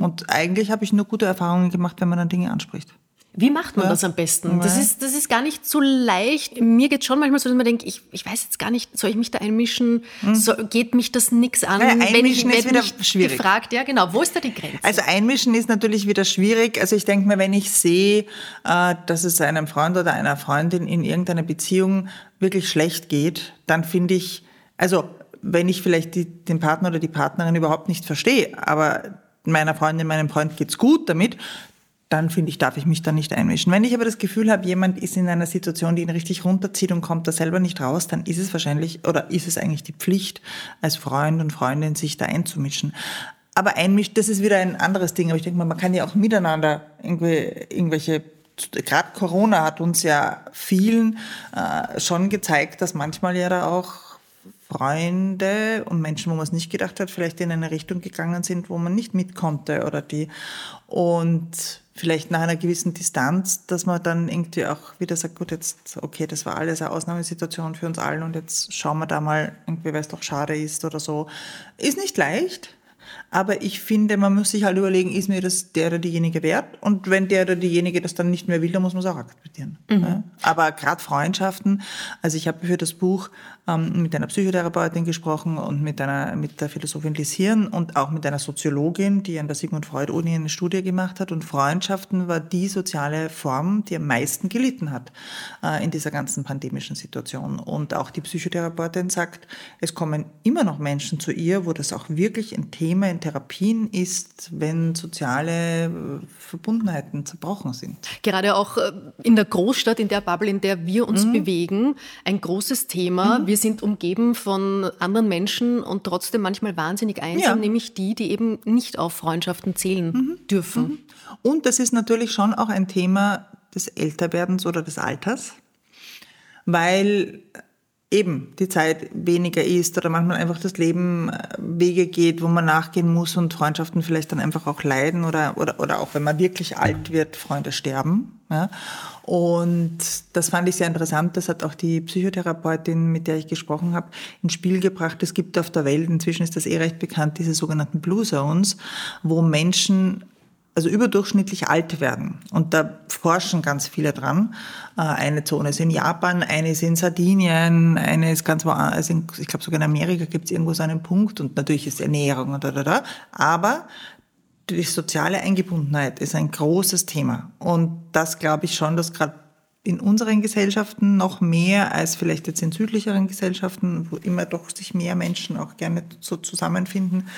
Und eigentlich habe ich nur gute Erfahrungen gemacht, wenn man dann Dinge anspricht. Wie macht man Ja. das am besten? Das Ja. ist, das ist gar nicht so leicht. Mir geht schon manchmal so, dass man denkt, ich, ich weiß jetzt gar nicht, soll ich mich da einmischen? So, geht mich das nix an? Naja, wenn ich einmischen ist wieder schwierig. gefragt, ja genau, wo ist da die Grenze? Also einmischen ist natürlich wieder schwierig. Also ich denke mir, wenn ich sehe, äh, dass es einem Freund oder einer Freundin in irgendeiner Beziehung wirklich schlecht geht, dann finde ich, also wenn ich vielleicht die, den Partner oder die Partnerin überhaupt nicht verstehe, aber meiner Freundin, meinem Freund geht's gut damit, dann finde ich, darf ich mich da nicht einmischen. Wenn ich aber das Gefühl habe, jemand ist in einer Situation, die ihn richtig runterzieht und kommt da selber nicht raus, dann ist es wahrscheinlich oder ist es eigentlich die Pflicht, als Freund und Freundin sich da einzumischen. Aber einmischen, das ist wieder ein anderes Ding. Aber ich denke mal, man kann ja auch miteinander irgendwie, irgendwelche, gerade Corona hat uns ja vielen äh, schon gezeigt, dass manchmal ja da auch Freunde und Menschen, wo man es nicht gedacht hat, vielleicht in eine Richtung gegangen sind, wo man nicht mit konnte oder die und vielleicht nach einer gewissen Distanz, dass man dann irgendwie auch wieder sagt, gut, jetzt, okay, das war alles eine Ausnahmesituation für uns allen und jetzt schauen wir da mal irgendwie, weil es doch schade ist oder so. Ist nicht leicht, aber ich finde, man muss sich halt überlegen, ist mir das der oder diejenige wert? Und wenn der oder diejenige das dann nicht mehr will, dann muss man es auch akzeptieren. Mhm. Aber gerade Freundschaften, also ich habe für das Buch ähm, mit einer Psychotherapeutin gesprochen und mit einer mit der Philosophin Liz Hirn und auch mit einer Soziologin, die an der Sigmund Freud Uni eine Studie gemacht hat. Und Freundschaften war die soziale Form, die am meisten gelitten hat äh, in dieser ganzen pandemischen Situation. Und auch die Psychotherapeutin sagt, es kommen immer noch Menschen zu ihr, wo das auch wirklich ein Thema in Therapien ist, wenn soziale äh, Verbundenheiten zerbrochen sind. Gerade auch äh, in der Großstadt, in der Bubble, in der wir uns mhm. bewegen, ein großes Thema. Mhm. Wir sind umgeben von anderen Menschen und trotzdem manchmal wahnsinnig einsam, ja. nämlich die, die eben nicht auf Freundschaften zählen mhm. dürfen. Mhm. Und das ist natürlich schon auch ein Thema des Älterwerdens oder des Alters, weil eben die Zeit weniger ist oder manchmal einfach das Leben äh, Wege geht, wo man nachgehen muss und Freundschaften vielleicht dann einfach auch leiden oder, oder, oder auch wenn man wirklich alt wird, Freunde sterben. Ja. Und das fand ich sehr interessant. Das hat auch die Psychotherapeutin, mit der ich gesprochen habe, ins Spiel gebracht. Es gibt auf der Welt, inzwischen ist das eh recht bekannt, diese sogenannten Blue Zones, wo Menschen also überdurchschnittlich alt werden. Und da forschen ganz viele dran. Äh, eine Zone ist in Japan, eine ist in Sardinien, eine ist ganz woanders, also ich glaube sogar in Amerika gibt es irgendwo so einen Punkt und natürlich ist Ernährung und da, da, da. Aber die soziale Eingebundenheit ist ein großes Thema. Und das glaube ich schon, dass gerade in unseren Gesellschaften noch mehr als vielleicht jetzt in südlicheren Gesellschaften, wo immer doch sich mehr Menschen auch gerne so zusammenfinden,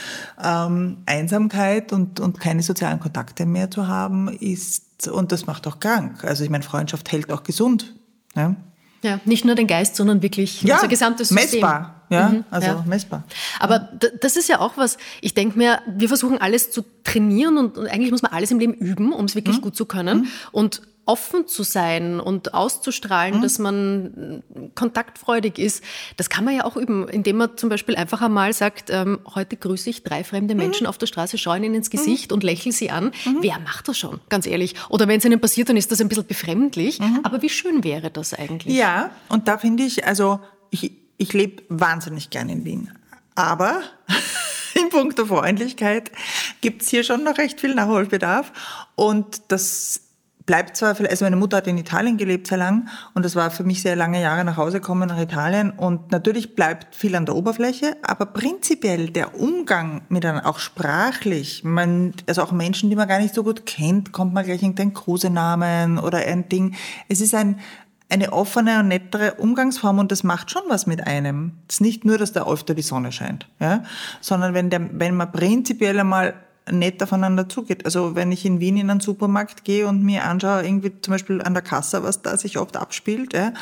ähm, Einsamkeit und, und keine sozialen Kontakte mehr zu haben, ist, und das macht auch krank. Also ich meine, Freundschaft hält auch gesund. Ja, ja nicht nur den Geist, sondern wirklich ja, unser gesamtes System. Messbar. Ja, mhm, also ja. messbar. Aber das ist ja auch was, ich denke mir, wir versuchen alles zu trainieren und, und, eigentlich muss man alles im Leben üben, um es wirklich mhm. gut zu können. Mhm. Und offen zu sein und auszustrahlen, mhm. dass man kontaktfreudig ist, das kann man ja auch üben, indem man zum Beispiel einfach einmal sagt, ähm, heute grüße ich drei fremde mhm. Menschen mhm. auf der Straße, schaue ihnen ins Gesicht mhm. und lächle sie an. Mhm. Wer macht das schon, ganz ehrlich? Oder wenn es ihnen passiert, dann ist das ein bisschen befremdlich. Mhm. Aber wie schön wäre das eigentlich? Ja, und da finde ich, also ich, ich lebe wahnsinnig gern in Wien. Aber in puncto Freundlichkeit gibt es hier schon noch recht viel Nachholbedarf. Und das bleibt zwar, also meine Mutter hat in Italien gelebt sehr lang und das war für mich sehr lange Jahre nach Hause kommen nach Italien und natürlich bleibt viel an der Oberfläche, aber prinzipiell der Umgang mit einem, auch sprachlich, man, also auch Menschen, die man gar nicht so gut kennt, kommt man gleich irgendeinen Kosenamen oder ein Ding. Es ist ein, eine offene und nettere Umgangsform und das macht schon was mit einem. Es ist nicht nur, dass da öfter die Sonne scheint, ja, sondern wenn der, wenn man prinzipiell einmal nett aufeinander zugeht. Also wenn ich in Wien in einen Supermarkt gehe und mir anschaue, irgendwie zum Beispiel an der Kasse, was da sich oft abspielt, ja,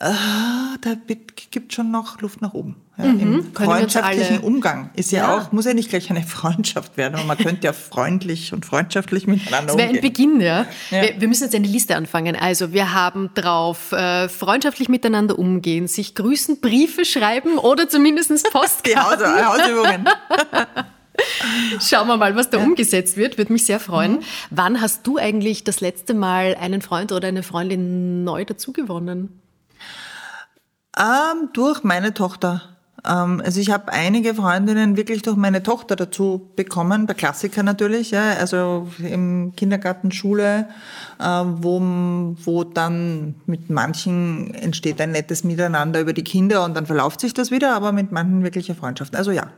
ah, da gibt schon noch Luft nach oben. Ja, mhm, Im freundschaftlichen Umgang ist ja, ja, auch, muss ja nicht gleich eine Freundschaft werden, aber man könnte ja freundlich und freundschaftlich miteinander umgehen. Das wäre ein Beginn, ja. ja. Wir, wir, müssen jetzt eine Liste anfangen. Also wir haben drauf äh, freundschaftlich miteinander umgehen, sich grüßen, Briefe schreiben oder zumindest Postkarten. Die Haus Hausübungen. Schauen wir mal, was da ja. umgesetzt wird. Würde mich sehr freuen. Mhm. Wann hast du eigentlich das letzte Mal einen Freund oder eine Freundin neu dazugewonnen? Ähm, durch meine Tochter. Ähm, also ich habe einige Freundinnen wirklich durch meine Tochter dazu bekommen, bei Klassiker natürlich, ja, also im Kindergarten, Schule, äh, wo, wo dann mit manchen entsteht ein nettes Miteinander über die Kinder und dann verläuft sich das wieder, aber mit manchen wirkliche Freundschaften. Also ja,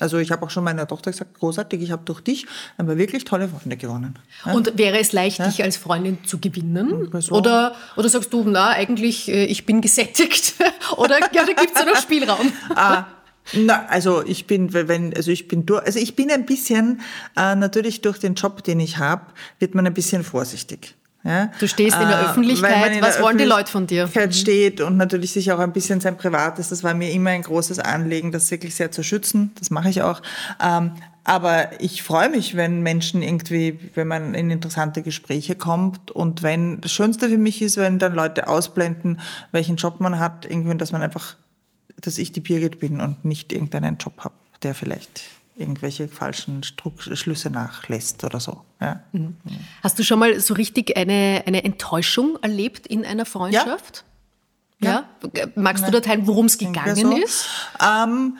also ich habe auch schon meiner Tochter gesagt, großartig, ich habe durch dich aber wirklich tolle Freunde gewonnen. Ja? Und wäre es leicht, ja? dich als Freundin zu gewinnen? So. Oder, oder sagst du, na, eigentlich, äh, ich bin gesättigt? oder ja, da gibt es ja noch Spielraum? ah. Na, also ich bin, wenn, also ich bin durch, also ich bin ein bisschen, äh, natürlich durch den Job, den ich habe, wird man ein bisschen vorsichtig. Ja? Du stehst in der äh, Öffentlichkeit, in was der wollen die Leute von dir? Öffentlichkeit steht und natürlich sich auch ein bisschen sein Privates, das war mir immer ein großes Anliegen, das wirklich sehr zu schützen, das mache ich auch. Ähm, aber ich freue mich, wenn Menschen irgendwie, wenn man in interessante Gespräche kommt und wenn, das Schönste für mich ist, wenn dann Leute ausblenden, welchen Job man hat, irgendwie, dass man einfach dass ich die Birgit bin und nicht irgendeinen Job habe, der vielleicht irgendwelche falschen Struck Schlüsse nachlässt oder so. Ja. Mhm. Hast du schon mal so richtig eine, eine Enttäuschung erlebt in einer Freundschaft? Ja. ja? Magst du da teilen, worum es gegangen so. ist? Ähm,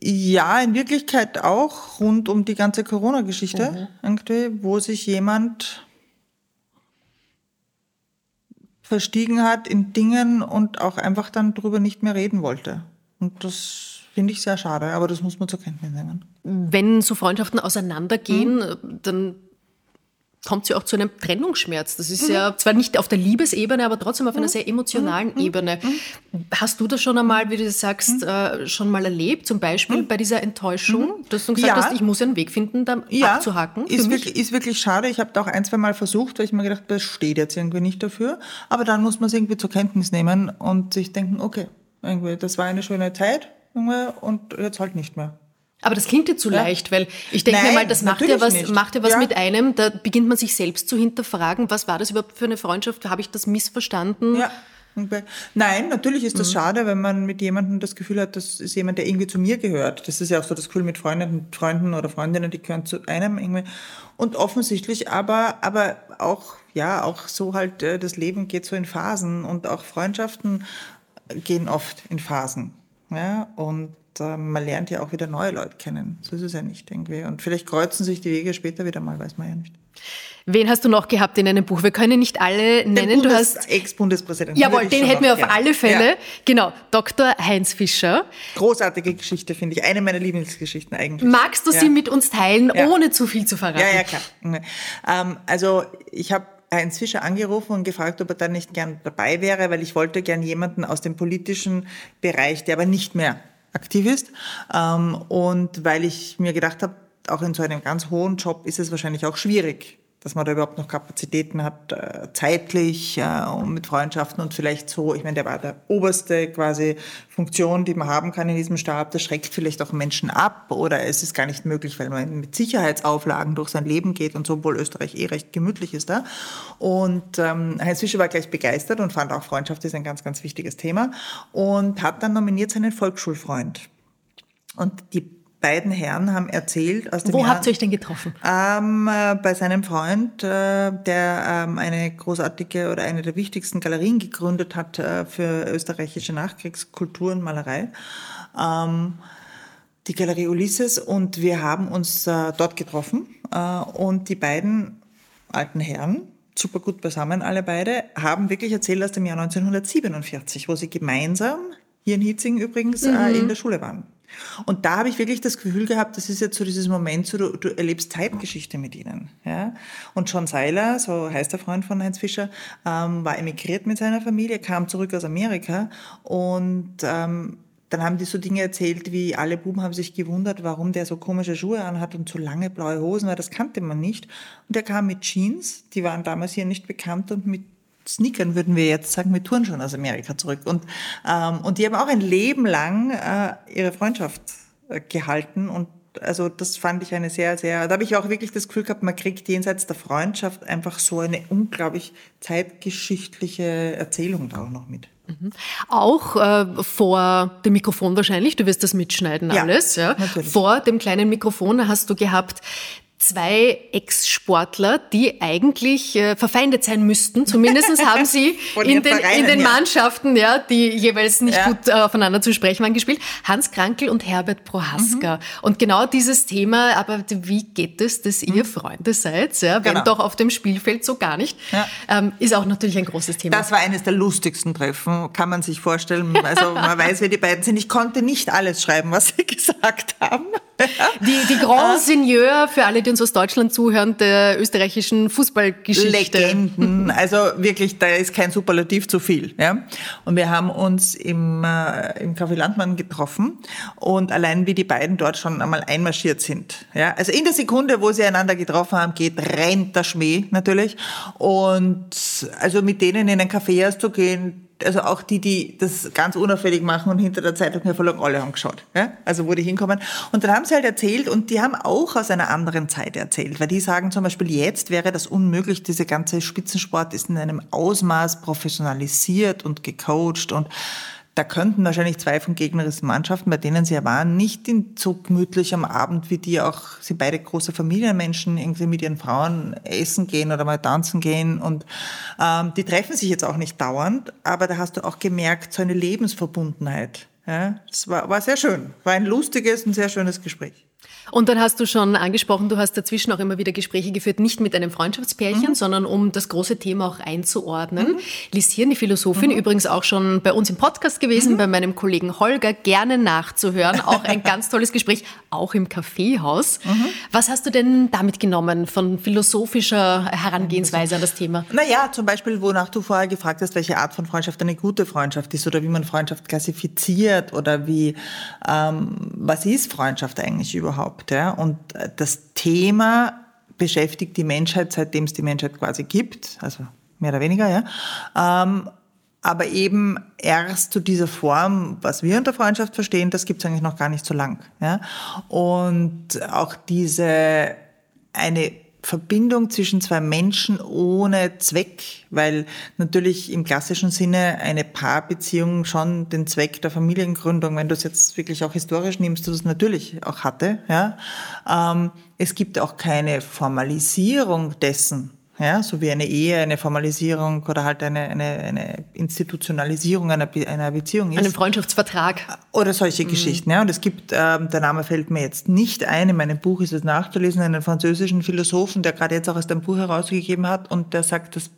ja, in Wirklichkeit auch rund um die ganze Corona-Geschichte, mhm. wo sich jemand verstiegen hat in Dingen und auch einfach dann darüber nicht mehr reden wollte. Und das finde ich sehr schade, aber das muss man zur Kenntnis nehmen. Wenn so Freundschaften auseinandergehen, mhm. dann kommt es ja auch zu einem Trennungsschmerz. Das ist mhm. ja zwar nicht auf der Liebesebene, aber trotzdem auf einer mhm. sehr emotionalen mhm. Ebene. Mhm. Hast du das schon einmal, wie du sagst, mhm. äh, schon mal erlebt? Zum Beispiel bei dieser Enttäuschung, dass du gesagt ja. hast, ich muss einen Weg finden, da ja. abzuhaken? Ist wirklich, ist wirklich schade. Ich habe da auch ein, zwei Mal versucht, weil ich mir gedacht das steht jetzt irgendwie nicht dafür. Aber dann muss man es irgendwie zur Kenntnis nehmen und sich denken, okay, irgendwie, das war eine schöne Zeit und jetzt halt nicht mehr. Aber das klingt dir zu ja. leicht, weil ich denke mir mal, das macht ja was, macht ja was ja. mit einem. Da beginnt man sich selbst zu hinterfragen, was war das überhaupt für eine Freundschaft? Habe ich das missverstanden? Ja. Nein, natürlich ist das mhm. schade, wenn man mit jemandem das Gefühl hat, das ist jemand, der irgendwie zu mir gehört. Das ist ja auch so das Gefühl mit Freunden, Freunden oder Freundinnen, die gehören zu einem irgendwie. Und offensichtlich aber, aber auch, ja, auch so halt, äh, das Leben geht so in Phasen und auch Freundschaften gehen oft in Phasen. Ja, und äh, man lernt ja auch wieder neue Leute kennen. So ist es ja nicht irgendwie. Und vielleicht kreuzen sich die Wege später wieder mal, weiß man ja nicht. Wen hast du noch gehabt in einem Buch? Wir können nicht alle nennen. Den Bundes du hast Ex-Bundespräsidenten. Jawohl, den hätten wir auf alle Fälle. Ja. Genau, Dr. Heinz Fischer. Großartige Geschichte, finde ich. Eine meiner Lieblingsgeschichten eigentlich. Magst du ja. sie mit uns teilen, ohne zu viel zu verraten? Ja, ja, klar. Ähm, also ich habe Heinz Fischer angerufen und gefragt, ob er dann nicht gern dabei wäre, weil ich wollte gern jemanden aus dem politischen Bereich, der aber nicht mehr aktiv ist. Ähm, und weil ich mir gedacht habe, auch in so einem ganz hohen Job ist es wahrscheinlich auch schwierig, dass man da überhaupt noch Kapazitäten hat, äh, zeitlich äh, und mit Freundschaften und vielleicht so, ich meine, der war der oberste quasi Funktion, die man haben kann in diesem Stab, das schreckt vielleicht auch Menschen ab oder es ist gar nicht möglich, weil man mit Sicherheitsauflagen durch sein Leben geht und so, obwohl Österreich eh recht gemütlich ist da. Und ähm, Heinz Fischer war gleich begeistert und fand auch Freundschaft ist ein ganz, ganz wichtiges Thema und hat dann nominiert seinen Volksschulfreund. Und die beiden Herren haben erzählt aus dem Wo Jahr, habt ihr euch denn getroffen? Ähm, äh, bei seinem Freund, äh, der ähm, eine großartige oder eine der wichtigsten Galerien gegründet hat äh, für österreichische Nachkriegskultur und Malerei. Ähm, die Galerie Ulysses und wir haben uns äh, dort getroffen äh, und die beiden alten Herren, super gut beisammen alle beide, haben wirklich erzählt aus dem Jahr 1947, wo sie gemeinsam, hier in Hitzing übrigens, mhm. in der Schule waren. Und da habe ich wirklich das Gefühl gehabt, das ist jetzt so dieses Moment, so, du, du erlebst Zeitgeschichte mit ihnen. Ja? Und John Seiler, so heißt der Freund von Heinz Fischer, ähm, war emigriert mit seiner Familie, kam zurück aus Amerika und ähm, dann haben die so Dinge erzählt, wie alle Buben haben sich gewundert, warum der so komische Schuhe anhat und so lange blaue Hosen, weil das kannte man nicht. Und er kam mit Jeans, die waren damals hier nicht bekannt, und mit Sneakern würden wir jetzt sagen, mit Touren schon aus Amerika zurück. Und, ähm, und die haben auch ein Leben lang äh, ihre Freundschaft äh, gehalten und also das fand ich eine sehr, sehr, da habe ich auch wirklich das Gefühl gehabt, man kriegt jenseits der Freundschaft einfach so eine unglaublich zeitgeschichtliche Erzählung da auch noch mit. Mhm. Auch äh, vor dem Mikrofon wahrscheinlich, du wirst das mitschneiden alles. Ja, ja. Vor dem kleinen Mikrofon hast du gehabt zwei Ex-Sportler, die eigentlich äh, verfeindet sein müssten. Zumindest haben sie in den, in den Mannschaften, ja, die jeweils nicht ja. gut äh, aufeinander zu sprechen waren, gespielt. Hans Krankel und Herbert Prohaska. Mhm. Und genau dieses Thema, aber wie geht es, dass ihr mhm. Freunde seid, ja, wenn genau. doch auf dem Spielfeld so gar nicht, ja. ähm, ist auch natürlich ein großes Thema. Das war eines der lustigsten Treffen, kann man sich vorstellen. Also man weiß, wer die beiden sind. Ich konnte nicht alles schreiben, was sie gesagt haben. Die, die Grand Seigneur, für alle, die uns aus Deutschland zuhören, der österreichischen Fußballgeschichte. Legenden. Also wirklich, da ist kein Superlativ zu viel. Ja? Und wir haben uns im, äh, im Café Landmann getroffen und allein wie die beiden dort schon einmal einmarschiert sind. Ja? Also in der Sekunde, wo sie einander getroffen haben, geht, rennt der Schmäh natürlich. Und also mit denen in ein Café auszugehen, also auch die, die das ganz unauffällig machen und hinter der Zeitung hervorlagen, alle haben geschaut. Ja? Also wo die hinkommen. Und dann haben sie halt erzählt und die haben auch aus einer anderen Zeit erzählt, weil die sagen zum Beispiel, jetzt wäre das unmöglich, diese ganze Spitzensport ist in einem Ausmaß professionalisiert und gecoacht und da könnten wahrscheinlich zwei von gegnerischen Mannschaften, bei denen sie ja waren, nicht in so gemütlich am Abend, wie die auch, sie beide große Familienmenschen, irgendwie mit ihren Frauen essen gehen oder mal tanzen gehen. Und ähm, die treffen sich jetzt auch nicht dauernd, aber da hast du auch gemerkt, so eine Lebensverbundenheit. Ja, das war, war sehr schön. War ein lustiges und sehr schönes Gespräch. Und dann hast du schon angesprochen, du hast dazwischen auch immer wieder Gespräche geführt, nicht mit einem Freundschaftspärchen, mhm. sondern um das große Thema auch einzuordnen. Mhm. Lisieren, die Philosophin, mhm. übrigens auch schon bei uns im Podcast gewesen, mhm. bei meinem Kollegen Holger, gerne nachzuhören. Auch ein ganz tolles Gespräch, auch im Kaffeehaus. Mhm. Was hast du denn damit genommen von philosophischer Herangehensweise an das Thema? Naja, zum Beispiel, wonach du vorher gefragt hast, welche Art von Freundschaft eine gute Freundschaft ist oder wie man Freundschaft klassifiziert oder wie, ähm, was ist Freundschaft eigentlich überhaupt? Überhaupt. Ja? Und äh, das Thema beschäftigt die Menschheit, seitdem es die Menschheit quasi gibt, also mehr oder weniger, ja. Ähm, aber eben erst zu dieser Form, was wir unter Freundschaft verstehen, das gibt es eigentlich noch gar nicht so lang. Ja? Und auch diese eine Verbindung zwischen zwei Menschen ohne Zweck, weil natürlich im klassischen Sinne eine Paarbeziehung schon den Zweck der Familiengründung, wenn du es jetzt wirklich auch historisch nimmst, du das natürlich auch hatte. Ja. Ähm, es gibt auch keine Formalisierung dessen, ja, so wie eine Ehe, eine Formalisierung oder halt eine, eine, eine Institutionalisierung einer, einer Beziehung ist. Einen Freundschaftsvertrag. Oder solche mhm. Geschichten, ja. Und es gibt, ähm, der Name fällt mir jetzt nicht ein, in meinem Buch ist es nachzulesen, einen französischen Philosophen, der gerade jetzt auch erst ein Buch herausgegeben hat und der sagt, das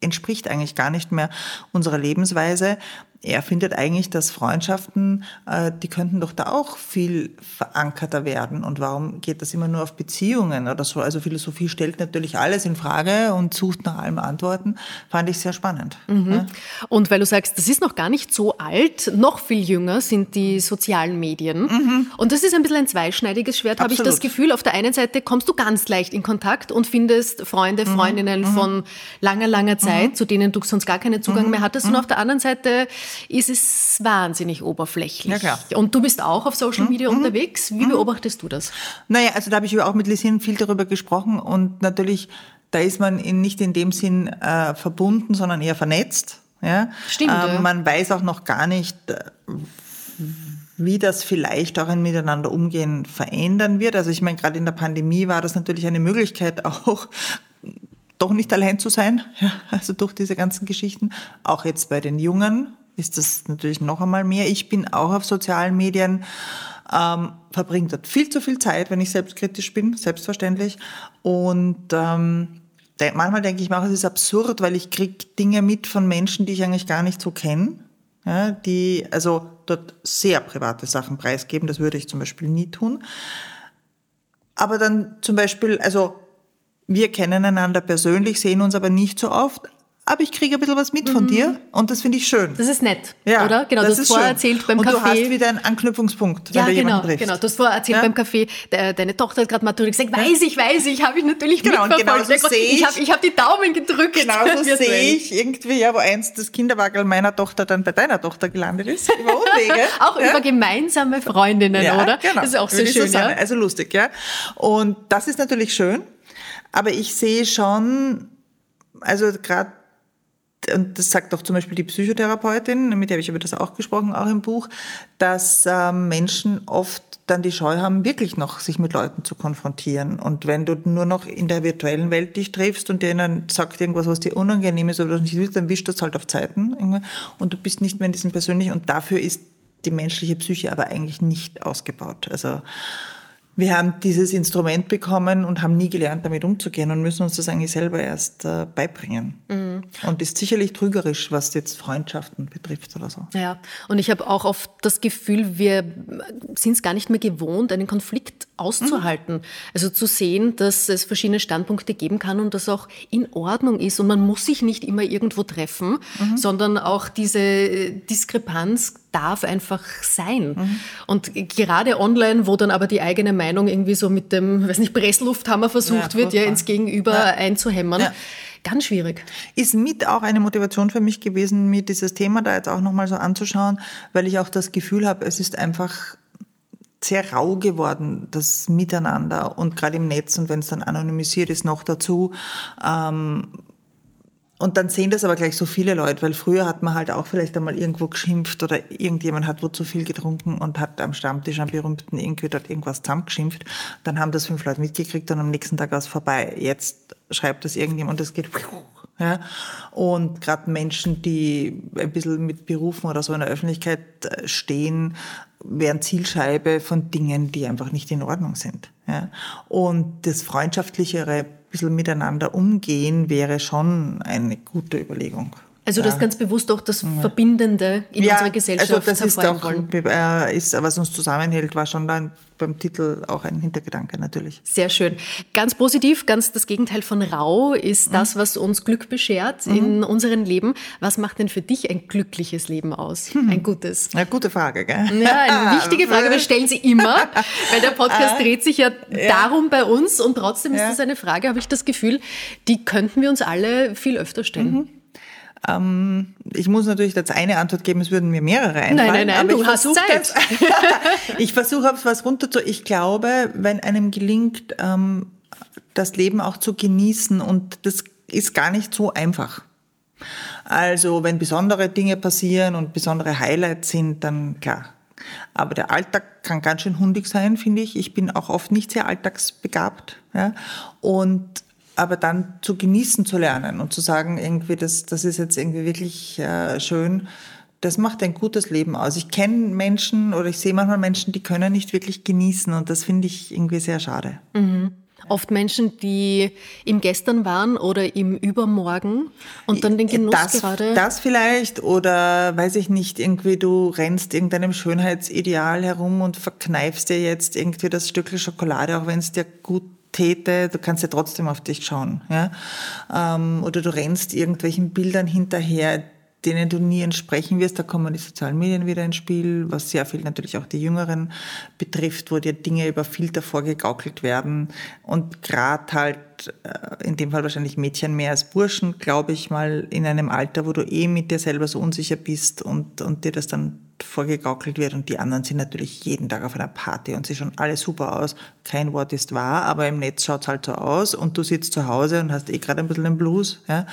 entspricht eigentlich gar nicht mehr unserer Lebensweise er findet eigentlich, dass Freundschaften, äh, die könnten doch da auch viel verankerter werden. Und warum geht das immer nur auf Beziehungen oder so? Also Philosophie stellt natürlich alles in Frage und sucht nach allem Antworten. Fand ich sehr spannend. Mhm. Ja? Und weil du sagst, das ist noch gar nicht so alt, noch viel jünger sind die sozialen Medien. Mhm. Und das ist ein bisschen ein zweischneidiges Schwert, habe ich das Gefühl. Auf der einen Seite kommst du ganz leicht in Kontakt und findest Freunde, mhm. Freundinnen mhm. von langer, langer Zeit, mhm. zu denen du sonst gar keinen Zugang mhm. mehr hattest. Und auf der anderen Seite ist es wahnsinnig oberflächlich. Ja, klar. Und du bist auch auf Social Media mhm. unterwegs. Wie mhm. beobachtest du das? Naja, also da habe ich auch mit Lisin viel darüber gesprochen und natürlich, da ist man in, nicht in dem Sinn äh, verbunden, sondern eher vernetzt. Ja? Stimmt. Ähm, ja. Man weiß auch noch gar nicht, äh, wie das vielleicht auch ein Miteinander umgehen verändern wird. Also ich meine, gerade in der Pandemie war das natürlich eine Möglichkeit auch doch nicht allein zu sein, ja, also durch diese ganzen Geschichten. Auch jetzt bei den Jungen, ist das natürlich noch einmal mehr. Ich bin auch auf sozialen Medien, ähm, verbringe dort viel zu viel Zeit, wenn ich selbstkritisch bin, selbstverständlich. Und ähm, manchmal denke ich mir auch, es ist absurd, weil ich kriege Dinge mit von Menschen, die ich eigentlich gar nicht so kenne. Ja, die also dort sehr private Sachen preisgeben, das würde ich zum Beispiel nie tun. Aber dann zum Beispiel, also wir kennen einander persönlich, sehen uns aber nicht so oft, aber ich kriege ein bisschen was mit von mhm. dir und das finde ich schön. Das ist nett, ja, oder? Genau, das du hast vorher erzählt beim und Café. Und du hast wieder einen Anknüpfungspunkt, wenn ja, du genau, genau. Du hast vorher erzählt ja? beim Café, deine Tochter hat gerade Matura gesagt, weiß ich, weiß ich, habe ich natürlich genau, mitverfolgt. Genau so sehe ich. Ich habe hab die Daumen gedrückt. Genau so sehe ich irgendwie, ja, wo eins das Kinderwagel meiner Tochter dann bei deiner Tochter gelandet ist, über Umwege. Auch ja? über gemeinsame Freundinnen, ja, oder? Genau. Das ist auch sehr schön, so ja? Also lustig, ja. Und das ist natürlich schön, aber ich sehe schon, also gerade und das sagt auch zum Beispiel die Psychotherapeutin, mit der habe ich über das auch gesprochen, auch im Buch, dass ähm, Menschen oft dann die Scheu haben, wirklich noch sich mit Leuten zu konfrontieren. Und wenn du nur noch in der virtuellen Welt dich triffst und denen sagt irgendwas, was dir unangenehm ist oder nicht willst, dann wischt das halt auf Zeiten. Und du bist nicht mehr in diesem persönlichen. Und dafür ist die menschliche Psyche aber eigentlich nicht ausgebaut. Also wir haben dieses Instrument bekommen und haben nie gelernt, damit umzugehen und müssen uns das eigentlich selber erst äh, beibringen. Mhm. Und ist sicherlich trügerisch, was jetzt Freundschaften betrifft oder so. Ja, und ich habe auch oft das Gefühl, wir sind es gar nicht mehr gewohnt, einen Konflikt auszuhalten. Mhm. Also zu sehen, dass es verschiedene Standpunkte geben kann und das auch in Ordnung ist. Und man muss sich nicht immer irgendwo treffen, mhm. sondern auch diese Diskrepanz darf einfach sein. Mhm. Und gerade online, wo dann aber die eigene Meinung irgendwie so mit dem, weiß nicht, Presslufthammer versucht ja, wird, ja ins Gegenüber ja. einzuhämmern. Ja. Ganz schwierig. Ist mit auch eine Motivation für mich gewesen, mir dieses Thema da jetzt auch nochmal so anzuschauen, weil ich auch das Gefühl habe, es ist einfach sehr rau geworden, das Miteinander und gerade im Netz und wenn es dann anonymisiert ist, noch dazu. Ähm, und dann sehen das aber gleich so viele Leute, weil früher hat man halt auch vielleicht einmal irgendwo geschimpft oder irgendjemand hat wo zu viel getrunken und hat am Stammtisch am berühmten irgendwie dort irgendwas zusammengeschimpft. Dann haben das fünf Leute mitgekriegt und am nächsten Tag war es vorbei. Jetzt schreibt das irgendjemand und es geht ja? Und gerade Menschen, die ein bisschen mit Berufen oder so in der Öffentlichkeit äh, stehen, wären Zielscheibe von Dingen, die einfach nicht in Ordnung sind. Ja? Und das freundschaftlichere, bisschen miteinander umgehen, wäre schon eine gute Überlegung. Also das ganz bewusst auch das Verbindende in ja, unserer Gesellschaft also das ist auch, wollen. äh, ist, was uns zusammenhält, war schon dann beim Titel auch ein Hintergedanke natürlich. Sehr schön. Ganz positiv, ganz das Gegenteil von rau ist mhm. das, was uns Glück beschert mhm. in unserem Leben. Was macht denn für dich ein glückliches Leben aus? Mhm. Ein gutes? Eine gute Frage, gell? Ja, eine wichtige Frage. Wir stellen sie immer, weil der Podcast ah. dreht sich ja, ja, darum bei uns und trotzdem ist ja. das eine Frage, habe ich das Gefühl, die könnten wir uns alle viel öfter stellen. Ähm, ich muss natürlich jetzt eine Antwort geben, es würden mir mehrere einfallen. Nein, nein, nein, aber du ich hast Zeit. Das, ich versuche auf was runter zu. Ich glaube, wenn einem gelingt, ähm, das Leben auch zu genießen und das ist gar nicht so einfach. Also wenn besondere Dinge passieren und besondere Highlights sind, dann klar. Aber der Alltag kann ganz schön hundig sein, finde ich. Ich bin auch oft nicht sehr alltagsbegabt. Ja? Und aber dann zu genießen zu lernen und zu sagen, irgendwie, das, das ist jetzt irgendwie wirklich äh, schön, das macht ein gutes Leben aus. Ich kenne Menschen oder ich sehe manchmal Menschen, die können nicht wirklich genießen und das finde ich irgendwie sehr schade. Mhm. Oft Menschen, die im Gestern waren oder im Übermorgen und dann den Genuss das, gerade. Das vielleicht oder weiß ich nicht, irgendwie du rennst irgendeinem Schönheitsideal herum und verkneifst dir jetzt irgendwie das Stückchen Schokolade, auch wenn es dir gut täte, du kannst ja trotzdem auf dich schauen. Ja? Ähm, oder du rennst irgendwelchen Bildern hinterher, denen du nie entsprechen wirst. Da kommen die sozialen Medien wieder ins Spiel, was sehr viel natürlich auch die Jüngeren betrifft, wo dir Dinge über Filter vorgegaukelt werden. Und gerade halt, äh, in dem Fall wahrscheinlich Mädchen mehr als Burschen, glaube ich mal, in einem Alter, wo du eh mit dir selber so unsicher bist und, und dir das dann vorgegaukelt wird und die anderen sind natürlich jeden Tag auf einer Party und sie schauen alle super aus. Kein Wort ist wahr, aber im Netz schaut es halt so aus und du sitzt zu Hause und hast eh gerade ein bisschen den Blues. Ja?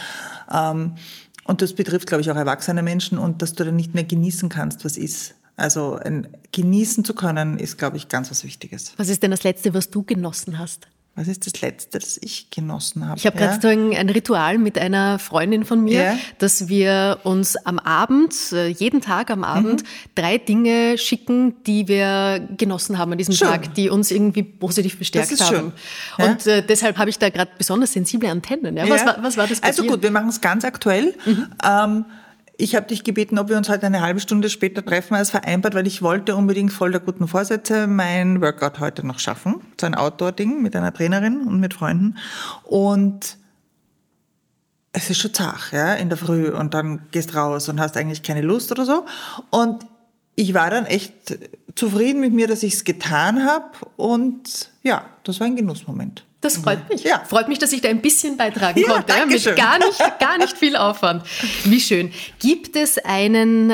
Ähm, und das betrifft, glaube ich, auch erwachsene Menschen und dass du dann nicht mehr genießen kannst, was ist. Also ein, genießen zu können, ist, glaube ich, ganz was Wichtiges. Was ist denn das Letzte, was du genossen hast? Was ist das Letzte, das ich genossen habe? Ich habe gerade so ein, Ritual mit einer Freundin von mir, ja. dass wir uns am Abend, äh, jeden Tag am Abend, mhm. drei Dinge schicken, die wir genossen haben an diesem schön. Tag, die uns irgendwie positiv bestärkt das ist haben. Schön. Und äh, deshalb habe ich da gerade besonders sensible Antennen. Ja? Was, war, was war das Also dir? gut, wir machen es ganz aktuell. Mhm. Ähm, ich habe dich gebeten, ob wir uns heute eine halbe Stunde später treffen als vereinbart, weil ich wollte unbedingt voll der guten Vorsätze mein Workout heute noch schaffen. So ein Outdoor-Ding mit einer Trainerin und mit Freunden. Und es ist schon zach, ja, in der Früh und dann gehst raus und hast eigentlich keine Lust oder so. Und ich war dann echt zufrieden mit mir, dass ich es getan habe und ja, das war ein Genussmoment. Das freut mich. Ja. Freut mich, dass ich da ein bisschen beitragen ja, konnte. Mit gar nicht, gar nicht viel Aufwand. Wie schön. Gibt es einen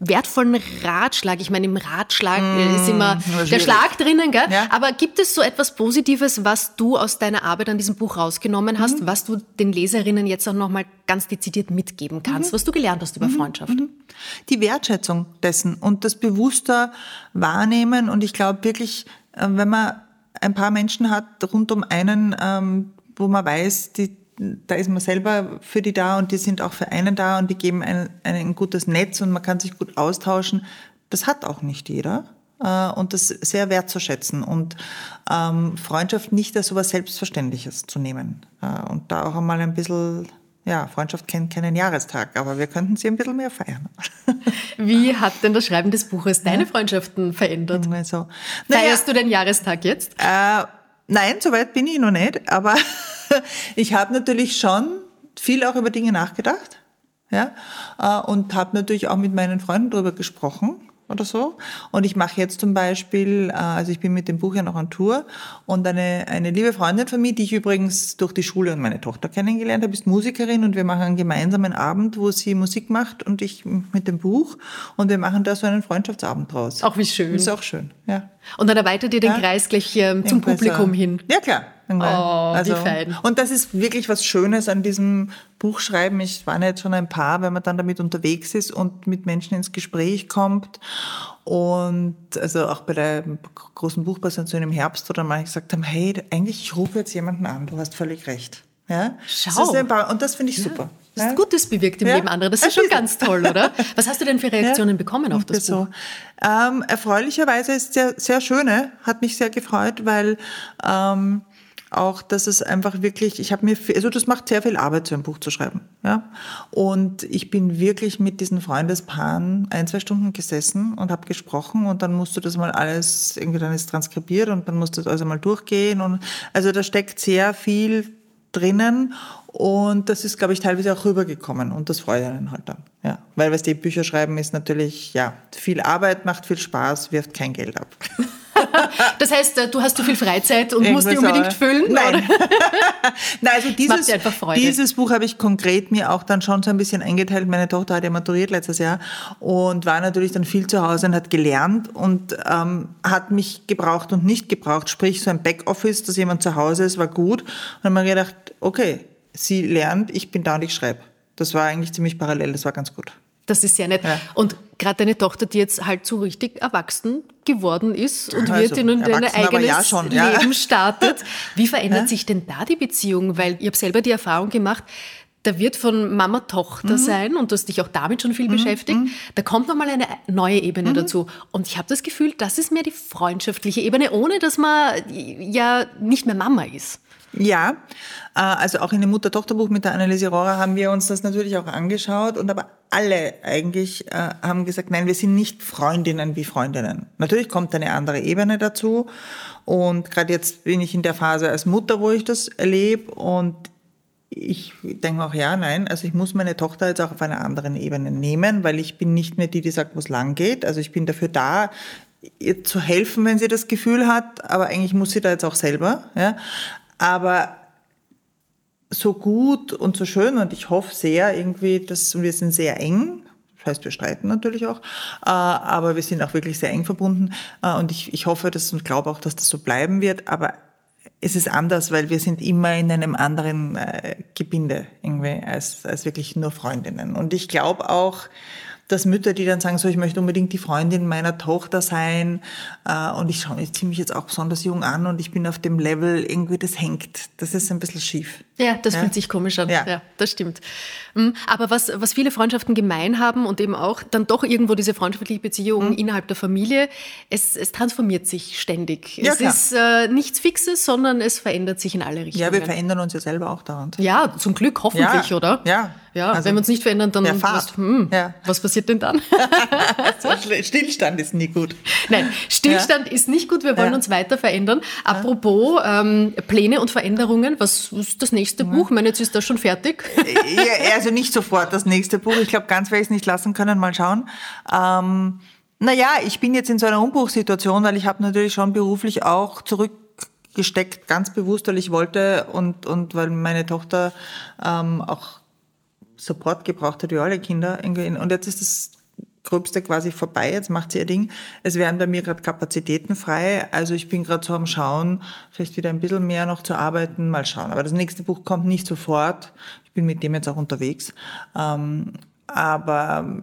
wertvollen Ratschlag? Ich meine, im Ratschlag mm, ist immer der Schlag drinnen, gell? Ja. Aber gibt es so etwas Positives, was du aus deiner Arbeit an diesem Buch rausgenommen hast, mhm. was du den Leserinnen jetzt auch nochmal ganz dezidiert mitgeben kannst, mhm. was du gelernt hast über mhm. Freundschaft? Mhm. Die Wertschätzung dessen und das bewusster wahrnehmen. Und ich glaube wirklich, äh, wenn man ein paar Menschen hat rund um einen, ähm, wo man weiß, die, da ist man selber für die da und die sind auch für einen da und die geben ein, ein gutes Netz und man kann sich gut austauschen. Das hat auch nicht jeder äh, und das sehr wertzuschätzen und ähm, Freundschaft nicht als so etwas Selbstverständliches zu nehmen äh, und da auch einmal ein bisschen ja, Freundschaft kennt keinen Jahrestag, aber wir könnten sie ein bisschen mehr feiern. Wie hat denn das Schreiben des Buches deine Freundschaften verändert? Also, Feierst naja, du den Jahrestag jetzt? Äh, nein, soweit bin ich noch nicht, aber ich habe natürlich schon viel auch über Dinge nachgedacht ja, äh, und habe natürlich auch mit meinen Freunden darüber gesprochen oder so. Und ich mache jetzt zum Beispiel, äh, also ich bin mit dem Buch ja noch on Tour und eine, eine liebe Freundin von mir, die ich übrigens durch die Schule und meine Tochter kennengelernt habe, ist Musikerin und wir machen einen gemeinsamen Abend, wo sie Musik macht und ich mit dem Buch und wir machen da so einen Freundschaftsabend draus. Auch wie schön. ist auch schön, ja. Und dann erweitert ihr den ja. Kreis gleich äh, zum Publikum hin. Ja, klar. Oh, wie fein. Und das ist wirklich was Schönes an diesem Buchschreiben. Ich war jetzt schon ein Paar, wenn man dann damit unterwegs ist und mit Menschen ins Gespräch kommt. Und also auch bei der großen Buchpräsentation im Herbst, wo dann mal gesagt haben, hey, eigentlich, ich rufe jetzt jemanden an, du hast völlig recht. Ja? Schau. Das ist und das finde ich super. Du hast Ja? Gutes bewirkt im Ja. Leben anderer. Das ist Ja, schon ganz toll, oder? Was hast du denn für Reaktionen bekommen auf das so. Buch? Ähm, erfreulicherweise ist sehr, sehr schöne, hat mich sehr gefreut, weil ähm, auch, dass es einfach wirklich, ich habe mir, also das macht sehr viel Arbeit, so ein Buch zu schreiben, ja. Und ich bin wirklich mit diesen Freundespaaren ein, zwei Stunden gesessen und habe gesprochen und dann musst du das mal alles, irgendwie dann ist transkribiert und dann musst du das also mal durchgehen und, also da steckt sehr viel drinnen und das ist, glaube ich, teilweise auch rübergekommen und das freut einen halt dann. Ja. Weil, was die Bücher schreiben, ist natürlich, ja, viel Arbeit, macht viel Spaß, wirft kein Geld ab. Das heißt, äh, du hast zu viel Freizeit und musst die Irgendwas unbedingt aber- füllen? Nein. Nein, also dieses, dieses Buch habe ich konkret mir auch dann schon so ein bisschen eingeteilt. Meine Tochter hat ja maturiert letztes Jahr und war natürlich dann viel zu Hause und hat gelernt und ähm, hat mich gebraucht und nicht gebraucht. Sprich, so ein Backoffice, dass jemand zu Hause ist, war gut. Und dann habe ich mir gedacht, okay, sie lernt, ich bin da und ich schreibe. Das war eigentlich ziemlich parallel, das war ganz gut. Das ist sehr nett. Ja. Und gerade deine Tochter, die jetzt halt so richtig erwachsen geworden ist und Also, wird in ein erwachsen aber eigenes ja schon, ja. Leben startet. Wie verändert sich denn da die Beziehung? Weil ich habe selber die Erfahrung gemacht, da wird von Mama Tochter Mhm. sein und du hast dich auch damit schon viel beschäftigt. Da kommt nochmal eine neue Ebene Mhm. dazu. Und ich habe das Gefühl, das ist mehr die freundschaftliche Ebene, ohne dass man ja nicht mehr Mama ist. Ja, äh, also auch in dem Mutter-Tochter-Buch mit der Anneliese Rohrer haben wir uns das natürlich auch angeschaut und aber alle eigentlich äh, haben gesagt, nein, wir sind nicht Freundinnen wie Freundinnen. Natürlich kommt eine andere Ebene dazu und gerade jetzt bin ich in der Phase als Mutter, wo ich das erlebe und ich denke auch, ja, nein, also ich muss meine Tochter jetzt auch auf einer anderen Ebene nehmen, weil ich bin nicht mehr die, die sagt, wo es lang geht. Also ich bin dafür da, ihr zu helfen, wenn sie das Gefühl hat, aber eigentlich muss sie da jetzt auch selber. Ja. Aber so gut und so schön und ich hoffe sehr irgendwie, dass wir sind sehr eng. Das heißt, wir streiten natürlich auch, äh, aber wir sind auch wirklich sehr eng verbunden äh, und ich, ich hoffe das und glaube auch, dass das so bleiben wird. Aber es ist anders, weil wir sind immer in einem anderen äh, Gebinde irgendwie als, als wirklich nur Freundinnen. Und ich glaube auch, dass Mütter, die dann sagen, so, ich möchte unbedingt die Freundin meiner Tochter sein äh, und ich schaue mich ziemlich jetzt auch besonders jung an und ich bin auf dem Level, irgendwie das hängt. Das ist ein bisschen schief. Ja, das Ja. fühlt sich komisch an. Ja, Ja. das stimmt. Mm, Aber was, was viele Freundschaften gemein haben und eben auch dann doch irgendwo diese freundschaftliche Beziehung Mhm. innerhalb der Familie, es, es transformiert sich ständig. Ja, es klar. ist äh, nichts Fixes, sondern es verändert sich in alle Richtungen. Ja, wir verändern uns ja selber auch dauernd. Ja, zum Glück, hoffentlich, Ja, oder? ja. Ja, Also, wenn wir uns nicht verändern, dann was, hm, Ja. was passiert denn dann? Stillstand ist nie gut. Nein, Stillstand ist nicht gut, wir wollen uns weiter verändern. Apropos ähm, Pläne und Veränderungen, was ist das nächste Buch? Ich meine, jetzt ist das schon fertig. ja, also nicht sofort das nächste Buch. Ich glaube, ganz werde ich es nicht lassen können. Mal schauen. Ähm, naja, ich bin jetzt in so einer Umbruchssituation, weil ich habe natürlich schon beruflich auch zurückgesteckt, ganz bewusst, weil ich wollte und, und weil meine Tochter ähm, auch Support gebraucht hat, wie alle Kinder. Und jetzt ist das Gröbste quasi vorbei, jetzt macht sie ihr Ding. Es werden bei mir gerade Kapazitäten frei. Also ich bin gerade so am Schauen, vielleicht wieder ein bisschen mehr noch zu arbeiten, mal schauen. Aber das nächste Buch kommt nicht sofort. Ich bin mit dem jetzt auch unterwegs. Ähm, aber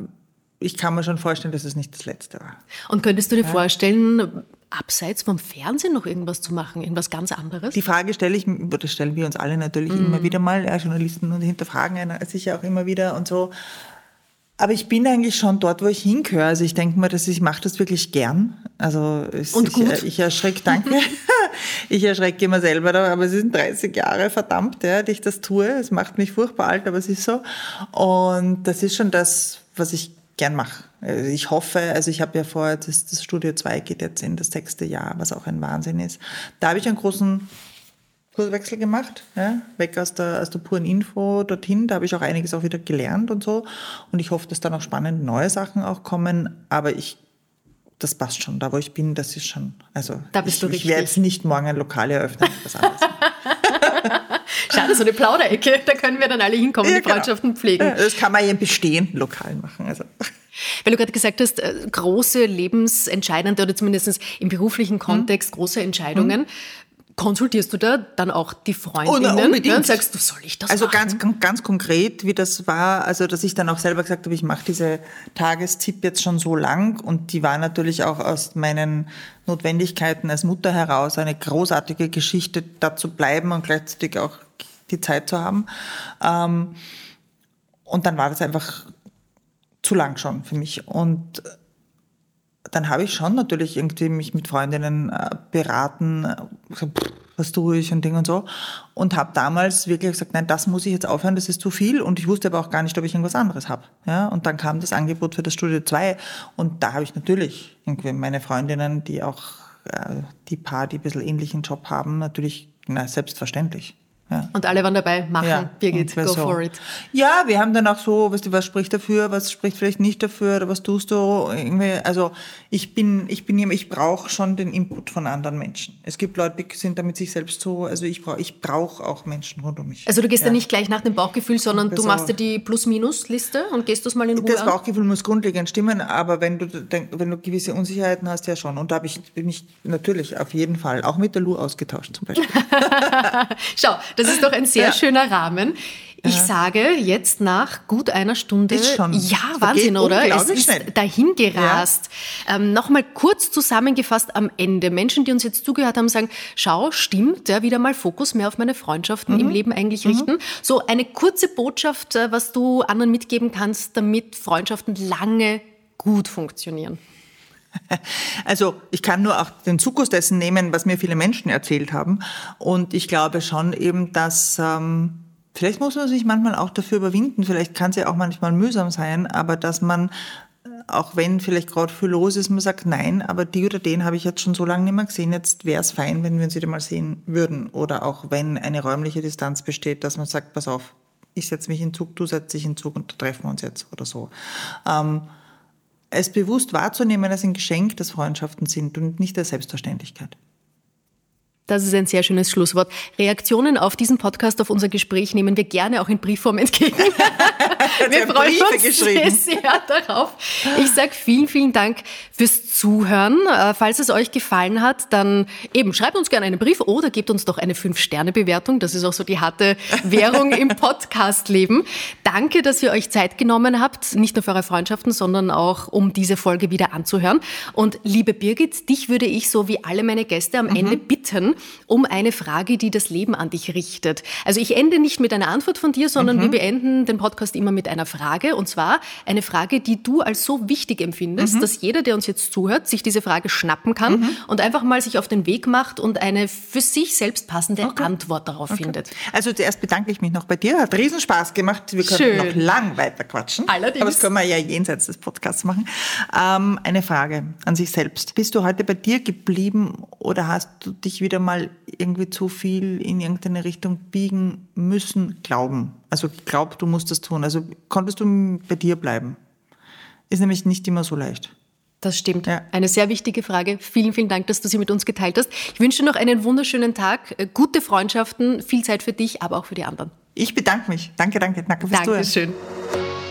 ich kann mir schon vorstellen, dass es nicht das letzte war. Und könntest du dir vorstellen, abseits vom Fernsehen noch irgendwas zu machen, irgendwas ganz anderes? Die Frage stelle ich, oder stellen wir uns alle natürlich immer wieder mal, ja, Journalisten und hinterfragen sicher auch immer wieder und so. Aber ich bin eigentlich schon dort, wo ich hingehöre. Also ich denke mir, dass ich mache das wirklich gern. Also es, Und ich, gut. ich erschrecke, danke. ich erschrecke immer selber, da, aber es sind 30 Jahre, verdammt, ja, die ich das tue. Es macht mich furchtbar alt, aber es ist so. Und das ist schon das, was ich gern mache. Also Ich hoffe, also ich habe ja vor, das, das Studio 2 geht jetzt in das sechste Jahr, was auch ein Wahnsinn ist. Da habe ich einen großen Kurswechsel gemacht, ja, weg aus der, aus der puren Info dorthin. Da habe ich auch einiges auch wieder gelernt und so. Und ich hoffe, dass da noch spannende neue Sachen auch kommen. Aber ich, das passt schon. Da, wo ich bin, das ist schon, also. Da bist ich, du Ich richtig. werde jetzt nicht morgen ein Lokal eröffnen. Schade, so eine Plauderecke, da können wir dann alle hinkommen, Ja, die genau. Freundschaften pflegen. Ja, Das kann man ja im bestehenden Lokal machen. Also. Weil du gerade gesagt hast, äh, große lebensentscheidende oder zumindest im beruflichen Kontext große Entscheidungen. Konsultierst du da dann auch die Freundinnen Oh, unbedingt. und sagst, du soll ich das Also machen? ganz, ganz konkret, wie das war, also dass ich dann auch selber gesagt habe, ich mache diese Tagestipp jetzt schon so lang und die war natürlich auch aus meinen Notwendigkeiten als Mutter heraus eine großartige Geschichte, da zu bleiben und gleichzeitig auch die Zeit zu haben. Ähm, und dann war das einfach zu lang schon für mich. Und dann habe ich schon natürlich irgendwie mich mit Freundinnen äh, beraten, äh, was tue ich und Ding und so. Und habe damals wirklich gesagt, nein, das muss ich jetzt aufhören, das ist zu viel. Und ich wusste aber auch gar nicht, ob ich irgendwas anderes habe. Ja? Und dann kam das Angebot für das Studio 2. Und da habe ich natürlich irgendwie meine Freundinnen, die auch äh, die paar, die ein bisschen ähnlichen Job haben, natürlich, na, selbstverständlich. Ja. Und alle waren dabei, machen, Birgit, und wir go so. for it. Ja, wir haben dann auch so, weißt du, was spricht dafür, was spricht vielleicht nicht dafür, oder was tust du? Irgendwie, also ich bin, ich bin ich brauche schon den Input von anderen Menschen. Es gibt Leute, die sind damit sich selbst so, also ich brauche, ich brauche auch Menschen rund um mich. Also du gehst ja. ja nicht gleich nach dem Bauchgefühl, sondern du machst dir die Plus-Minus-Liste und gehst das mal in Ruhe Das an. Bauchgefühl muss grundlegend stimmen, aber wenn du, wenn du gewisse Unsicherheiten hast, ja schon. Und da habe ich bin ich natürlich auf jeden Fall auch mit der Lu ausgetauscht zum Beispiel. Schau, das ist doch ein sehr Ja. schöner Rahmen. Ich sage jetzt nach gut einer Stunde, Ist schon. ja, Wahnsinn, oder? Es ist schnell. dahin gerast. Ähm, Nochmal kurz zusammengefasst am Ende. Menschen, die uns jetzt zugehört haben, sagen, schau, stimmt, ja, wieder mal Fokus mehr auf meine Freundschaften Mhm. im Leben eigentlich richten. So eine kurze Botschaft, äh, was du anderen mitgeben kannst, damit Freundschaften lange gut funktionieren. Also ich kann nur auch den Zukus dessen nehmen, was mir viele Menschen erzählt haben. Und ich glaube schon eben, dass ähm, vielleicht muss man sich manchmal auch dafür überwinden, vielleicht kann es ja auch manchmal mühsam sein, aber dass man, äh, auch wenn vielleicht gerade viel los ist, man sagt, nein, aber die oder den habe ich jetzt schon so lange nicht mehr gesehen, jetzt wäre es fein, wenn wir uns wieder mal sehen würden. Oder auch wenn eine räumliche Distanz besteht, dass man sagt, pass auf, ich setze mich in Zug, du setzt dich in Zug und da treffen wir uns jetzt oder so. Ähm, es bewusst wahrzunehmen als ein Geschenk, dass Freundschaften sind und nicht als Selbstverständlichkeit. Das ist ein sehr schönes Schlusswort. Reaktionen auf diesen Podcast, auf unser Gespräch nehmen wir gerne auch in Briefform entgegen. wir freuen Briefe uns geschrieben. sehr, darauf. Ich sage vielen, vielen Dank fürs Zuhören. Äh, Falls es euch gefallen hat, dann eben schreibt uns gerne einen Brief oder gebt uns doch eine 5-Sterne-Bewertung. Das ist auch so die harte Währung im Podcast-Leben. Danke, dass ihr euch Zeit genommen habt, nicht nur für eure Freundschaften, sondern auch, um diese Folge wieder anzuhören. Und liebe Birgit, dich würde ich so wie alle meine Gäste am Ende bitten, um eine Frage, die das Leben an dich richtet. Also ich ende nicht mit einer Antwort von dir, sondern wir beenden den Podcast immer mit einer Frage. Und zwar eine Frage, die du als so wichtig empfindest, dass jeder, der uns jetzt zuhört, sich diese Frage schnappen kann und einfach mal sich auf den Weg macht und eine für sich selbst passende Antwort darauf findet. Also zuerst bedanke ich mich noch bei dir. Hat riesen Spaß gemacht. Wir können noch lang weiter quatschen. Allerdings. Aber das können wir ja jenseits des Podcasts machen. Ähm, eine Frage an sich selbst. Bist du heute bei dir geblieben oder hast du dich wieder mal irgendwie zu viel in irgendeine Richtung biegen müssen, glauben? Also glaub, du musst das tun. Also konntest du bei dir bleiben? Ist nämlich nicht immer so leicht. Das stimmt. Ja. Eine sehr wichtige Frage. Vielen, vielen Dank, dass du sie mit uns geteilt hast. Ich wünsche dir noch einen wunderschönen Tag, äh, gute Freundschaften, viel Zeit für dich, aber auch für die anderen. Ich bedanke mich. Danke, danke. Danke fürs Zuhören. Dankeschön.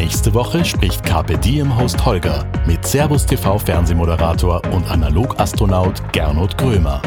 Nächste Woche spricht Carpe Diem Host Holger mit Servus TV Fernsehmoderator und Analogastronaut Gernot Grömer.